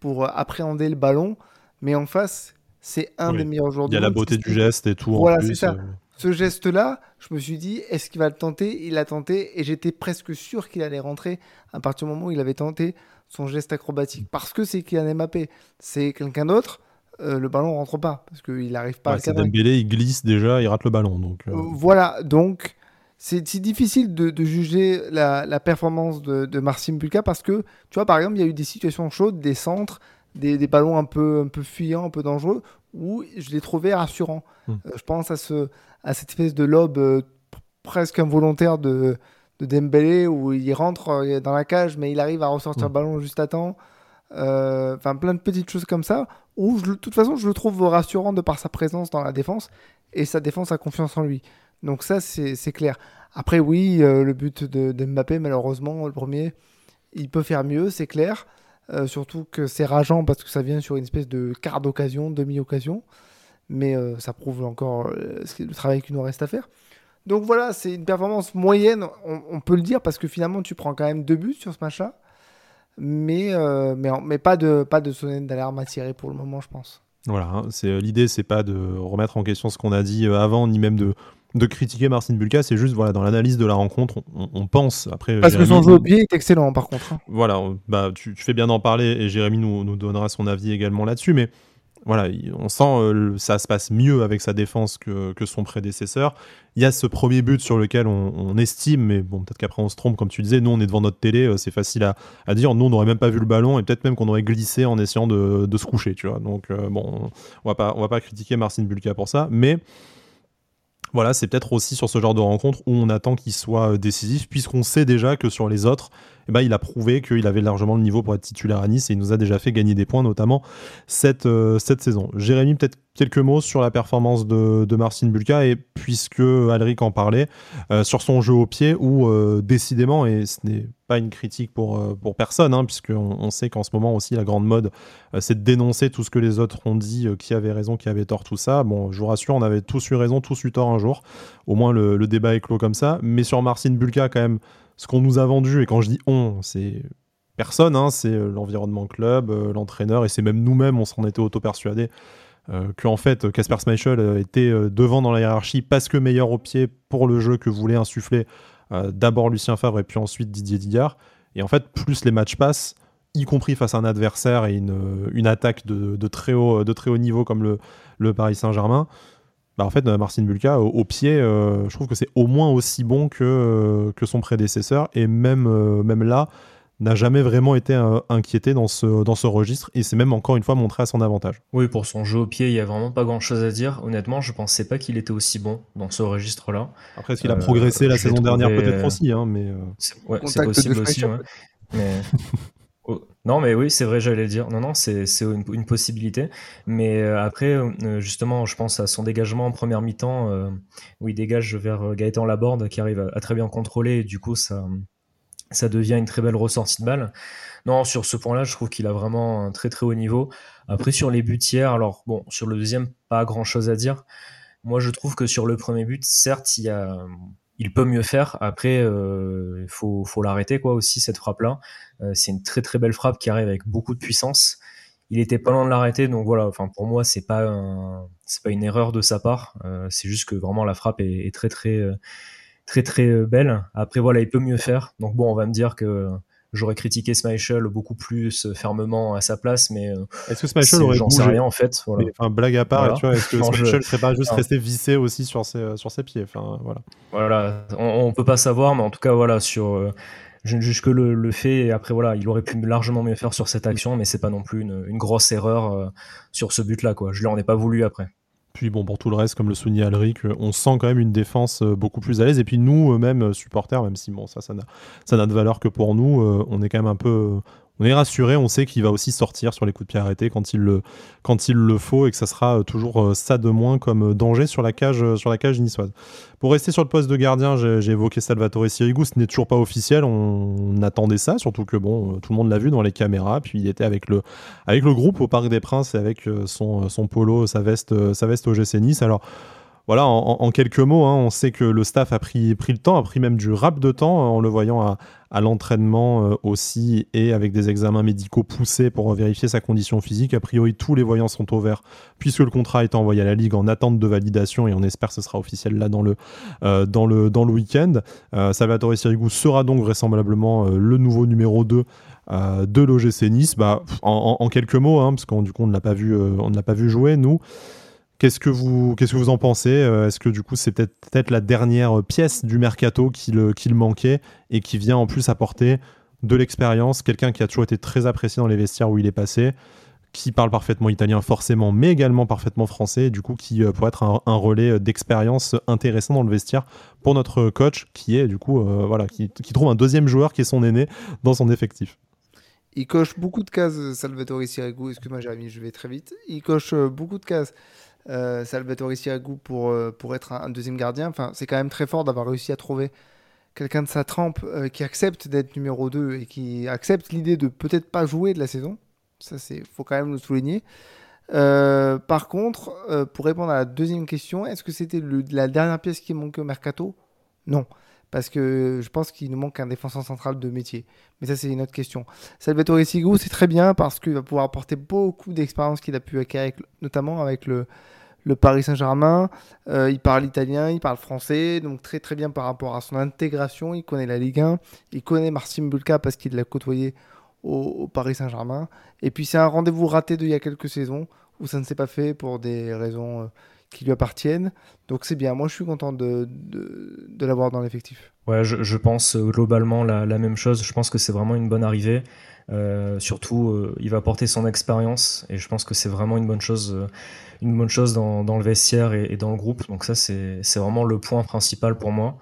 B: pour appréhender le ballon, mais en face, c'est un des meilleurs joueurs
A: Il y a la beauté du geste et tout.
B: Voilà, c'est ça. Euh. Ce geste-là, je me suis dit, est-ce qu'il va le tenter? Il l'a tenté et j'étais presque sûr qu'il allait rentrer à partir du moment où il avait tenté son geste acrobatique. Parce que c'est Kylian Mbappé. C'est quelqu'un d'autre. Euh, le ballon rentre pas parce qu'il n'arrive pas à
A: le Dembélé, il glisse déjà, il rate le ballon. Donc,
B: euh. Voilà, donc c'est difficile de, juger la, performance de, de Marcin Bulka parce que, tu vois, par exemple, il y a eu des situations chaudes, des centres, des, ballons un peu, un peu fuyants, un peu dangereux, où je l'ai trouvé rassurant. Hmm. Euh, je pense à, ce, à cette espèce de lobe presque involontaire de, de Dembélé où il rentre dans la cage, mais il arrive à ressortir hmm. le ballon juste à temps. Enfin, plein de petites choses comme ça où de toute façon je le trouve rassurant de par sa présence dans la défense et sa défense a confiance en lui. Donc ça c'est clair. Après oui, euh, le but de, Mbappé malheureusement, le premier, il peut faire mieux, c'est clair. Euh, surtout que c'est rageant parce que ça vient sur une espèce de quart d'occasion, demi-occasion. Mais euh, ça prouve encore le travail qu'il nous reste à faire. Donc voilà, c'est une performance moyenne, on, peut le dire, parce que finalement, tu prends quand même deux buts sur ce match-là. Mais, euh, mais, mais, pas de, pas de sonnette d'alarme à tirer pour le moment, je pense.
A: Voilà, hein, c'est l'idée, c'est pas de remettre en question ce qu'on a dit avant, ni même de, de critiquer Marcin Bulka, c'est juste voilà dans l'analyse de la rencontre, on, pense après.
B: Parce que son jeu au pied est excellent par contre. Hein.
A: Voilà, bah tu, fais bien d'en parler et Jérémy nous, nous donnera son avis également là-dessus, mais voilà, on sent euh, ça se passe mieux avec sa défense que, son prédécesseur. Il y a ce premier but sur lequel on, estime, mais bon, peut-être qu'après on se trompe, comme tu disais, nous on est devant notre télé, euh, c'est facile à, dire. Nous on n'aurait même pas vu le ballon et peut-être même qu'on aurait glissé en essayant de, se coucher, tu vois. Donc euh, bon, on va pas, va pas critiquer Marcin Bulka pour ça, mais voilà, c'est peut-être aussi sur ce genre de rencontre où on attend qu'il soit décisif, puisqu'on sait déjà que sur les autres, eh ben, il a prouvé qu'il avait largement le niveau pour être titulaire à Nice et il nous a déjà fait gagner des points, notamment cette, euh, saison. Jérémy, peut-être quelques mots sur la performance de, de Marcin Bulka et puisque Alric en parlait, euh, sur son jeu au pied où euh, décidément, et ce n'est pas une critique pour, pour personne, hein, puisqu'on on sait qu'en ce moment aussi la grande mode, c'est de dénoncer tout ce que les autres ont dit, qui avait raison, qui avait tort, tout ça. Bon, je vous rassure, on avait tous eu raison, tous eu tort un jour. Au moins le, débat est clos comme ça. Mais sur Marcin Bulka, quand même, ce qu'on nous a vendu, et quand je dis on, c'est personne, hein, c'est euh, l'environnement club, euh, l'entraîneur, et c'est même nous-mêmes, on s'en était auto-persuadé, euh, qu'en fait, Casper Schmeichel était devant dans la hiérarchie parce que meilleur au pied pour le jeu que voulait insuffler d'abord Lucien Favre et puis ensuite Didier Digard. Et en fait, plus les matchs passent, y compris face à un adversaire et une, une attaque de, très haut, de très haut niveau comme le, le Paris Saint-Germain, bah, en fait, euh, Marcin Bulka, au, pied, euh, je trouve que c'est au moins aussi bon que, euh, que son prédécesseur. Et même, même là, n'a jamais vraiment été inquiété dans ce, dans ce registre et c'est même encore une fois montré à son avantage.
C: Oui, pour son jeu au pied, il n'y a vraiment pas grand chose à dire. Honnêtement, je pensais pas qu'il était aussi bon dans ce registre-là.
A: Après, est-ce qu'il a progressé la saison dernière? Peut-être aussi, hein, mais.
C: C'est possible aussi. Mais... [LAUGHS] Oh, non, mais oui, c'est vrai, j'allais dire. Non, non, c'est une, possibilité. Mais euh, après, euh, justement, je pense à son dégagement en première mi-temps, euh, où il dégage vers Gaëtan Laborde, qui arrive à, très bien contrôler, et du coup, ça, ça devient une très belle ressortie de balle. Non, sur ce point-là, je trouve qu'il a vraiment un très très haut niveau. Après, sur les buts alors, bon, sur le deuxième, pas grand-chose à dire. Moi, je trouve que sur le premier but, certes, il peut mieux faire. Après, il euh, faut, l'arrêter quoi aussi cette frappe là. Euh, c'est une très très belle frappe qui arrive avec beaucoup de puissance. Il était pas loin de l'arrêter, donc voilà. Enfin pour moi c'est pas pas une erreur de sa part. Euh, c'est juste que vraiment la frappe est très très très très belle. Après voilà il peut mieux faire. Donc bon on va me dire que J'aurais critiqué Smichel beaucoup plus euh, fermement à sa place, mais euh,
A: est-ce que Smichel aurait
C: J'en sais rien en fait.
A: Voilà. enfin, blague à part, tu vois, est-ce que [LAUGHS] Smichel serait pas juste resté vissé aussi sur ses, euh, sur ses pieds enfin, voilà.
C: voilà, on, on, peut pas savoir, mais en tout cas, voilà, sur. je ne juge que le, le, fait, et après, voilà, il aurait pu largement mieux faire sur cette action, mais c'est pas non plus une, une grosse erreur sur ce but-là, quoi. Je lui en ai pas voulu après.
A: Puis bon, pour tout le reste, comme le soulignait Alric, on sent quand même une défense euh, beaucoup plus à l'aise. Et puis nous, même supporters, même si bon, ça, ça n'a de valeur que pour nous, euh, on est quand même un peu, on est rassuré, on sait qu'il va aussi sortir sur les coups de pied arrêtés quand il le, quand il le faut et que ça sera euh, toujours euh, ça de moins comme euh, danger sur la cage, sur la cage niçoise. Pour rester sur le poste de gardien, j'ai évoqué Salvatore Sirigu, ce n'est toujours pas officiel, on, attendait ça, surtout que bon, tout le monde l'a vu dans les caméras, puis il était avec le, avec le groupe au Parc des Princes et avec son, son polo, sa veste, sa veste au GC Nice. Alors, voilà, en, quelques mots, hein, on sait que le staff a pris, le temps, a pris même du rap de temps en le voyant à, l'entraînement euh, aussi et avec des examens médicaux poussés pour vérifier sa condition physique. A priori, tous les voyants sont au puisque le contrat est envoyé à la Ligue en attente de validation et on espère que ce sera officiel là dans le, euh, week-end. Euh, Salvatore Sirigu sera donc vraisemblablement le nouveau numéro 2 de l'OGC Nice. Bah, en, quelques mots, hein, parce qu'on on ne l'a pas vu jouer nous. Qu'est-ce que vous, qu'est-ce que vous en pensez euh, Est-ce que du coup c'est peut-être peut la dernière pièce du mercato qu'il qu'il manquait et qui vient en plus apporter de l'expérience, quelqu'un qui a toujours été très apprécié dans les vestiaires où il est passé, qui parle parfaitement italien forcément, mais également parfaitement français, et du coup qui euh, pourrait être un, relais d'expérience intéressant dans le vestiaire pour notre coach, qui est du coup euh, voilà, qui, trouve un deuxième joueur qui est son aîné dans son effectif.
B: Il coche beaucoup de cases, Salvatore Sirigu. Excuse-moi, Jérémy, je vais très vite. Il coche beaucoup de cases euh, Salvatore Sirigu pour, euh, pour être un, deuxième gardien. Enfin, c'est quand même très fort d'avoir réussi à trouver quelqu'un de sa trempe euh, qui accepte d'être numéro 2 et qui accepte l'idée de peut-être pas jouer de la saison. Ça, c'est faut quand même le souligner. par contre, pour répondre à la deuxième question, est-ce que c'était la dernière pièce qui manquait au mercato? Non parce que je pense qu'il nous manque un défenseur central de métier. Mais ça, c'est une autre question. Salvatore Sigou, c'est très bien parce qu'il va pouvoir apporter beaucoup d'expérience qu'il a pu acquérir, notamment avec le, Paris Saint-Germain. Euh, il parle italien, il parle français, donc très très bien par rapport à son intégration. Il connaît la Ligue 1, il connaît Marcin Bulka parce qu'il l'a côtoyé au, Paris Saint-Germain. Et puis c'est un rendez-vous raté d'il y a quelques saisons où ça ne s'est pas fait pour des raisons... Qui lui appartiennent. Donc c'est bien. Moi, je suis content de, de, l'avoir dans l'effectif.
C: Ouais, je, pense euh, globalement la, même chose. Je pense que c'est vraiment une bonne arrivée. Euh, surtout, euh, il va apporter son expérience et je pense que c'est vraiment une bonne chose, une bonne chose dans, dans le vestiaire et, dans le groupe. Donc ça, c'est vraiment le point principal pour moi.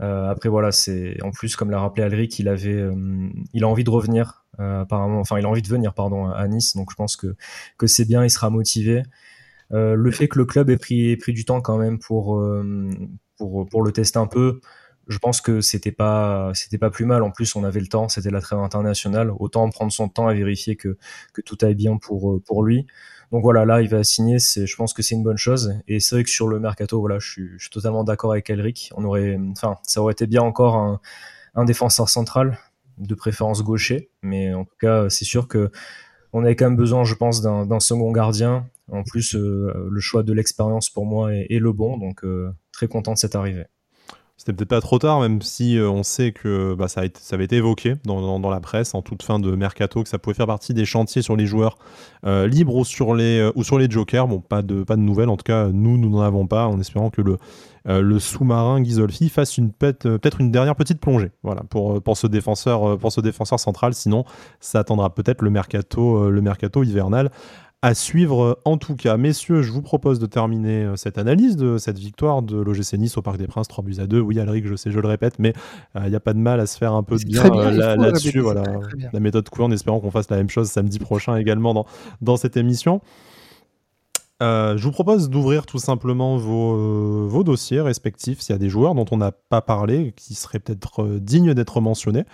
C: après voilà, c'est en plus comme l'a rappelé Alric, il avait, il a envie de revenir apparemment, enfin il a envie de venir pardon à Nice. Donc je pense que que c'est bien, il sera motivé. Euh, le fait que le club ait pris, du temps quand même pour, euh, pour, le tester un peu, je pense que c'était pas pas plus mal. En plus, on avait le temps, c'était la trêve internationale. Autant prendre son temps à vérifier que, tout aille bien pour, pour lui. Donc voilà, là, il va signer. Je pense que c'est une bonne chose. Et c'est vrai que sur le mercato, voilà, je suis, totalement d'accord avec Elric. On aurait, ça aurait été bien encore un, un défenseur central, de préférence gaucher. Mais en tout cas, c'est sûr que on avait quand même besoin, je pense, d'un second gardien en plus, euh, le choix de l'expérience pour moi est, le bon, donc euh, très content de cette arrivée.
A: C'était peut-être pas trop tard, même si euh, on sait que bah, ça, avait été évoqué dans, la presse en toute fin de mercato, que ça pouvait faire partie des chantiers sur les joueurs libres ou sur les, ou sur les jokers. Bon, pas de, pas de nouvelles, en tout cas, nous, nous n'en avons pas, en espérant que le, sous-marin Ghisolfi fasse une peut-être une dernière petite plongée voilà, pour, pour, ce défenseur, pour ce défenseur central. Sinon, ça attendra peut-être le le mercato hivernal à suivre en tout cas. Messieurs, je vous propose de terminer euh, cette analyse de cette victoire de l'OGC Nice au Parc des Princes, 3 buts à 2. Oui, Alric, je sais, je le répète, mais il euh, n'y a pas de mal à se faire un peu de bien, euh, là-dessus. voilà, la méthode courante, en espérant qu'on fasse la même chose samedi prochain également dans, dans cette émission. Euh, je vous propose d'ouvrir tout simplement vos, euh, vos dossiers respectifs s'il y a des joueurs dont on n'a pas parlé, qui seraient peut-être euh, dignes d'être mentionnés.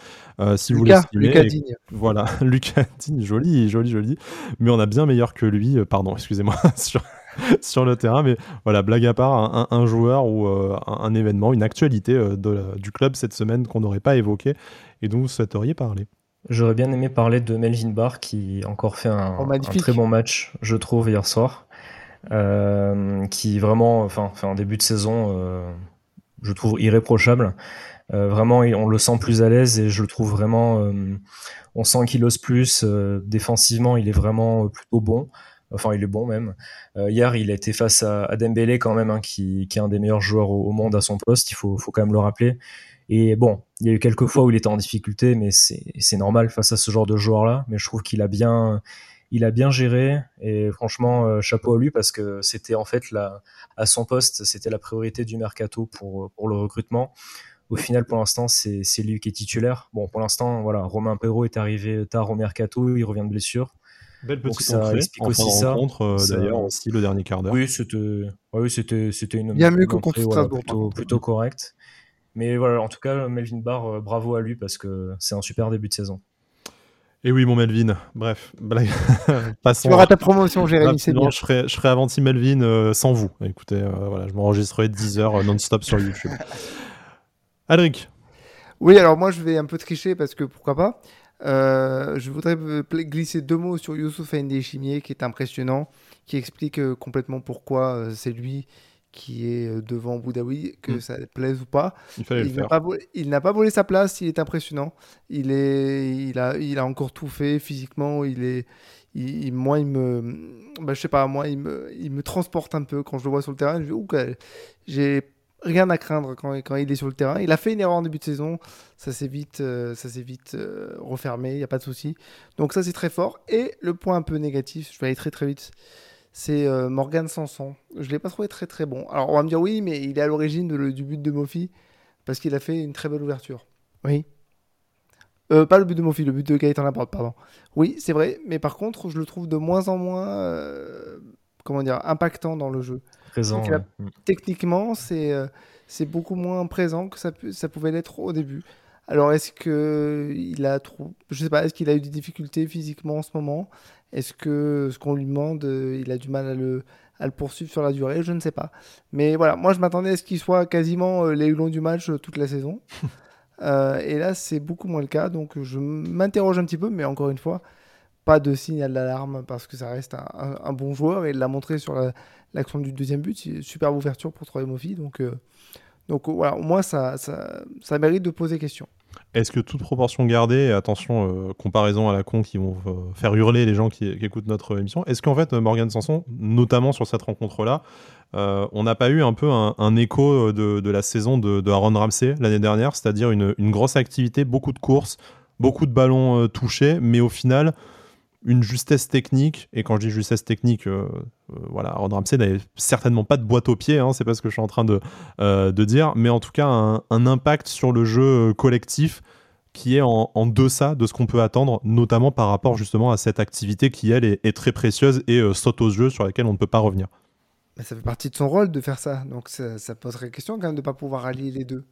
A: si
B: Lucas, vous Lucas Digne.
A: Voilà, [LAUGHS] Lucas Digne, joli, joli, joli. Mais on a bien meilleur que lui, pardon, excusez-moi, [LAUGHS] sur, sur le terrain. Mais voilà, blague à part, un, joueur ou un, événement, une actualité de, du club cette semaine qu'on n'aurait pas évoqué et dont vous souhaiteriez parler.
C: J'aurais bien aimé parler de Melvin Barr qui a encore fait un, oh, un très bon match, je trouve, hier soir. Euh, qui vraiment, enfin, fait début de saison, euh, je trouve irréprochable. Euh, vraiment, on le sent plus à l'aise et je le trouve vraiment. on sent qu'il ose plus. défensivement, il est vraiment plutôt bon. Enfin, il est bon même. hier, il a été face à, Dembélé quand même, hein, qui, est un des meilleurs joueurs au, monde à son poste. Il faut, quand même le rappeler. Et bon, il y a eu quelques fois où il était en difficulté, mais c'est normal face à ce genre de joueur-là. Mais je trouve qu'il a bien, il a bien géré et franchement euh, chapeau à lui parce que c'était en fait la, à son poste c'était la priorité du mercato pour, pour le recrutement. Au final pour l'instant c'est, lui qui est titulaire. Bon pour l'instant voilà Romain Perrault est arrivé tard au mercato, il revient de blessure.
A: Belle petite ça explique aussi ça. Rencontre, euh, d'ailleurs aussi le dernier quart d'heure.
C: Oui c'était oui c'était c'était une.
B: Bien mieux que contre
C: plutôt, plutôt correct. Mais voilà en tout cas Melvin Barr euh, bravo à lui parce que c'est un super début de saison.
A: Et oui, mon Melvin. Bref, [LAUGHS]
B: passons. Tu auras ta promotion, Jérémy, c'est bien.
A: Je ferai, je ferai Avanti Melvin euh, sans vous. Écoutez, euh, voilà, je m'enregistrerai 10 heures euh, non-stop sur YouTube. [LAUGHS] Adric.
B: Oui, alors moi, je vais un peu tricher parce que pourquoi pas. je voudrais glisser deux mots sur Youssouf Aïndé Chimier, qui est impressionnant, qui explique complètement pourquoi c'est lui qui est euh, devant Boudaoui, que mm. ça plaise ou pas.
A: Il,
B: n'a pas, il n'a pas volé sa place, il est impressionnant. Il, est, il, a, il a encore tout fait physiquement. Il est, il, moi, il me, bah, je sais pas, moi, il me, il me transporte un peu quand je le vois sur le terrain. J'ai rien à craindre quand, quand, il est sur le terrain. Il a fait une erreur en début de saison, ça s'est vite, euh, ça s'est vite euh, refermé, il n'y a pas de souci. Donc ça, c'est très fort. Et le point un peu négatif, je vais aller très très vite c'est euh, Morgan Sanson. Je ne l'ai pas trouvé très très bon. Alors on va me dire oui, mais il est à l'origine du but de Mofi parce qu'il a fait une très belle ouverture. Oui. Euh, pas le but de Mofi, le but de Gaëtan Laporte, pardon. Oui, c'est vrai, mais par contre, je le trouve de moins en moins, euh, comment dire, impactant dans le jeu.
C: Présent.
B: Techniquement, c'est c'est beaucoup moins présent que ça, ça pouvait l'être au début. Alors, est-ce que il a trop, je sais pas, est-ce qu'il a eu des difficultés physiquement en ce moment? Est-ce que ce qu'on lui demande, euh, il a du mal à le, à le poursuivre sur la durée? Je ne sais pas. Mais voilà, moi je m'attendais à ce qu'il soit quasiment euh, les long du match euh, toute la saison. [LAUGHS] et là, c'est beaucoup moins le cas, donc je m'interroge un petit peu, mais encore une fois, pas de signal d'alarme parce que ça reste un, bon joueur et il l'a montré sur l'action du deuxième but. Superbe ouverture pour Troy Moffi. Donc, donc voilà, au moins ça, ça, ça mérite de poser question.
A: Est-ce que toute proportion gardée, et attention, euh, comparaison à la con qui vont euh, faire hurler les gens qui, écoutent notre émission, est-ce qu'en fait, Morgan Sanson, notamment sur cette rencontre-là, euh, on n'a pas eu un peu un, écho de, la saison de, Aaron Ramsey l'année dernière, c'est-à-dire une, grosse activité, beaucoup de courses, beaucoup de ballons touchés, mais au final, une justesse technique, et quand je dis justesse technique, euh, euh, voilà, Aaron Ramsey n'avait certainement pas de boîte au pied, hein, c'est pas ce que je suis en train de, euh, dire, mais en tout cas un, impact sur le jeu collectif qui est en, deçà de ce qu'on peut attendre, notamment par rapport justement à cette activité qui, elle, est, très précieuse et saute aux yeux sur laquelle on ne peut pas revenir.
B: ça fait partie de son rôle de faire ça, donc ça, ça poserait question quand même de ne pas pouvoir allier les deux.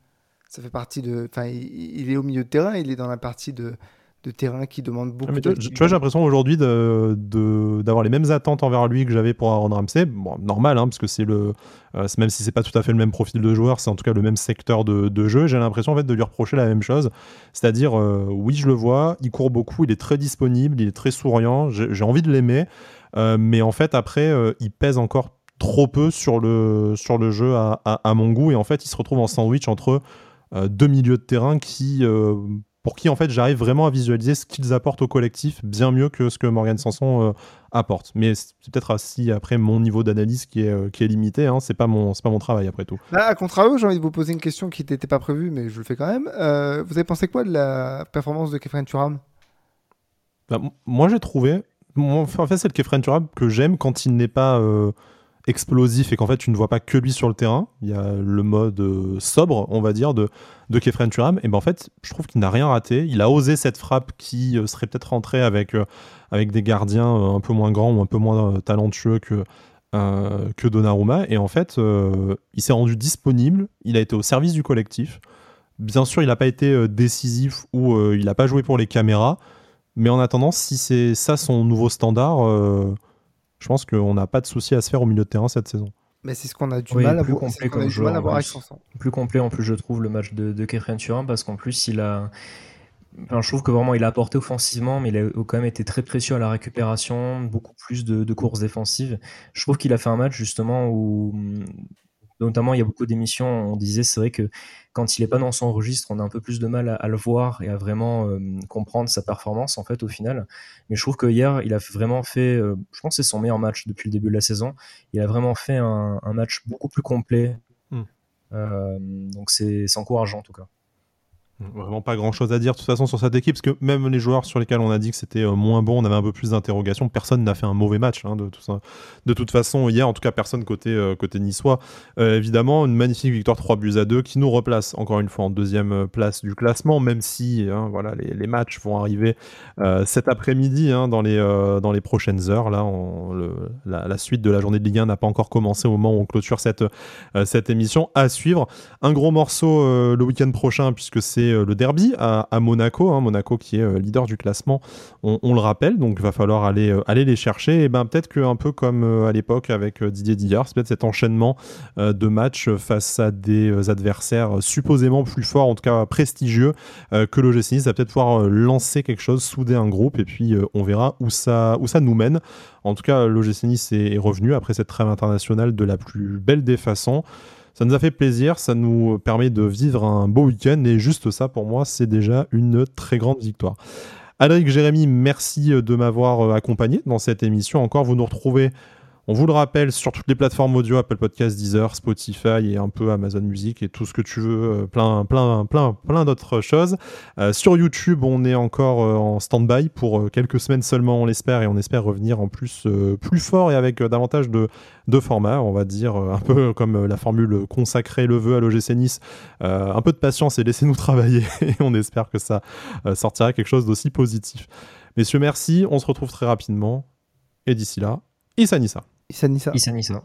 B: Ça fait partie de... Enfin, il est au milieu de terrain, il est dans la partie de de terrain qui demande beaucoup. Ah,
A: tu, vois, j'ai l'impression aujourd'hui d'avoir de, les mêmes attentes envers lui que j'avais pour Aaron Ramsey. Bon, normal, hein, parce que c'est le, euh, même si c'est pas tout à fait le même profil de joueur, c'est en tout cas le même secteur de, jeu. J'ai l'impression en fait de lui reprocher la même chose, c'est-à-dire, euh, oui, je le vois, il court beaucoup, il est très disponible, il est très souriant, j'ai envie de l'aimer, euh, mais en fait après, il pèse encore trop peu sur le, sur le jeu à, à, mon goût, et en fait, il se retrouve en sandwich entre deux milieux de terrain qui pour qui en fait j'arrive vraiment à visualiser ce qu'ils apportent au collectif bien mieux que ce que Morgan Sanson euh, apporte. Mais c'est peut-être aussi après mon niveau d'analyse qui est, euh, qui est limité, hein. c'est pas, mon, pas mon travail après tout.
B: Là, à contrario, j'ai envie de vous poser une question qui n'était pas prévue, mais je le fais quand même. Euh, vous avez pensé quoi de la performance de Kefren Turam
A: bah, Moi j'ai trouvé, en fait c'est le Kefren Turam que j'aime quand il n'est pas explosif et qu'en fait tu ne vois pas que lui sur le terrain. Il y a le mode euh, sobre, on va dire, de, de Kefren Turam. Et ben en fait, je trouve qu'il n'a rien raté. Il a osé cette frappe qui euh, serait peut-être rentrée avec, euh, avec des gardiens un peu moins grands ou un peu moins talentueux que, que Donnarumma. Et en fait, il s'est rendu disponible. Il a été au service du collectif. Bien sûr, il n'a pas été décisif ou il n'a pas joué pour les caméras. Mais en attendant, si c'est ça son nouveau standard je pense qu'on n'a pas de souci à se faire au milieu de terrain cette saison.
B: Mais c'est ce qu'on a du mal à,
C: plus complet comme joueur, Plus complet en plus, je trouve, le match de, de Kefren Turin, parce qu'en plus, il a. je trouve que vraiment il a apporté offensivement, mais il a quand même été très précieux à la récupération, beaucoup plus de, de courses défensives. Je trouve qu'il a fait un match justement où notamment il y a beaucoup d'émissions, on disait c'est vrai que quand il n'est pas dans son registre, on a un peu plus de mal à, le voir et à vraiment euh, comprendre sa performance en fait au final. Mais je trouve que hier, il a vraiment fait, euh, je pense que c'est son meilleur match depuis le début de la saison. Il a vraiment fait un, match beaucoup plus complet. Hmm. Euh, donc c'est encourageant en tout cas.
A: Vraiment pas grand chose à dire de toute façon sur cette équipe, parce que même les joueurs sur lesquels on a dit que c'était euh, moins bon, on avait un peu plus d'interrogations. Personne n'a fait un mauvais match hein, de, tout ça. de toute façon hier, en tout cas personne côté, euh, côté niçois. Euh, évidemment, une magnifique victoire 3 buts à 2 qui nous replace encore une fois en deuxième place du classement, même si hein, voilà, les, matchs vont arriver cet après-midi hein, dans, les, dans les prochaines heures. Là, la, suite de la journée de Ligue 1 n'a pas encore commencé au moment où on clôture cette, cette émission. À suivre, un gros morceau le week-end prochain, puisque c'est euh, le derby à, Monaco, hein, Monaco qui est euh, leader du classement, on, le rappelle, donc il va falloir aller, euh, les chercher. Et ben peut-être qu'un peu comme à l'époque avec Didier Dillard, c'est peut-être cet enchaînement de matchs face à des adversaires supposément plus forts, en tout cas prestigieux, que l'OGC Nice va peut-être pouvoir lancer quelque chose, souder un groupe, et puis on verra où ça, où ça nous mène. En tout cas, l'OGC Nice est revenu après cette trêve internationale de la plus belle des façons. Ça nous a fait plaisir, ça nous permet de vivre un beau week-end et juste ça pour moi c'est déjà une très grande victoire. Alric Jérémy, merci de m'avoir accompagné dans cette émission. Encore, vous nous retrouvez on vous le rappelle sur toutes les plateformes audio, Apple Podcasts, Deezer, Spotify et un peu Amazon Music et tout ce que tu veux, euh, plein, plein, plein, plein d'autres choses. Euh, sur YouTube, on est encore euh, en stand-by pour quelques semaines seulement, on l'espère, et on espère revenir en plus plus fort et avec davantage de, de formats, on va dire, un peu [LAUGHS] comme la formule consacrée le vœu à l'OGC Nice. un peu de patience et laissez-nous [LAUGHS] travailler et on espère que ça sortira quelque chose d'aussi positif. Messieurs, merci, on se retrouve très rapidement et d'ici là, Issa Nissa.
B: Issa Nissa.
C: Issa Nissa.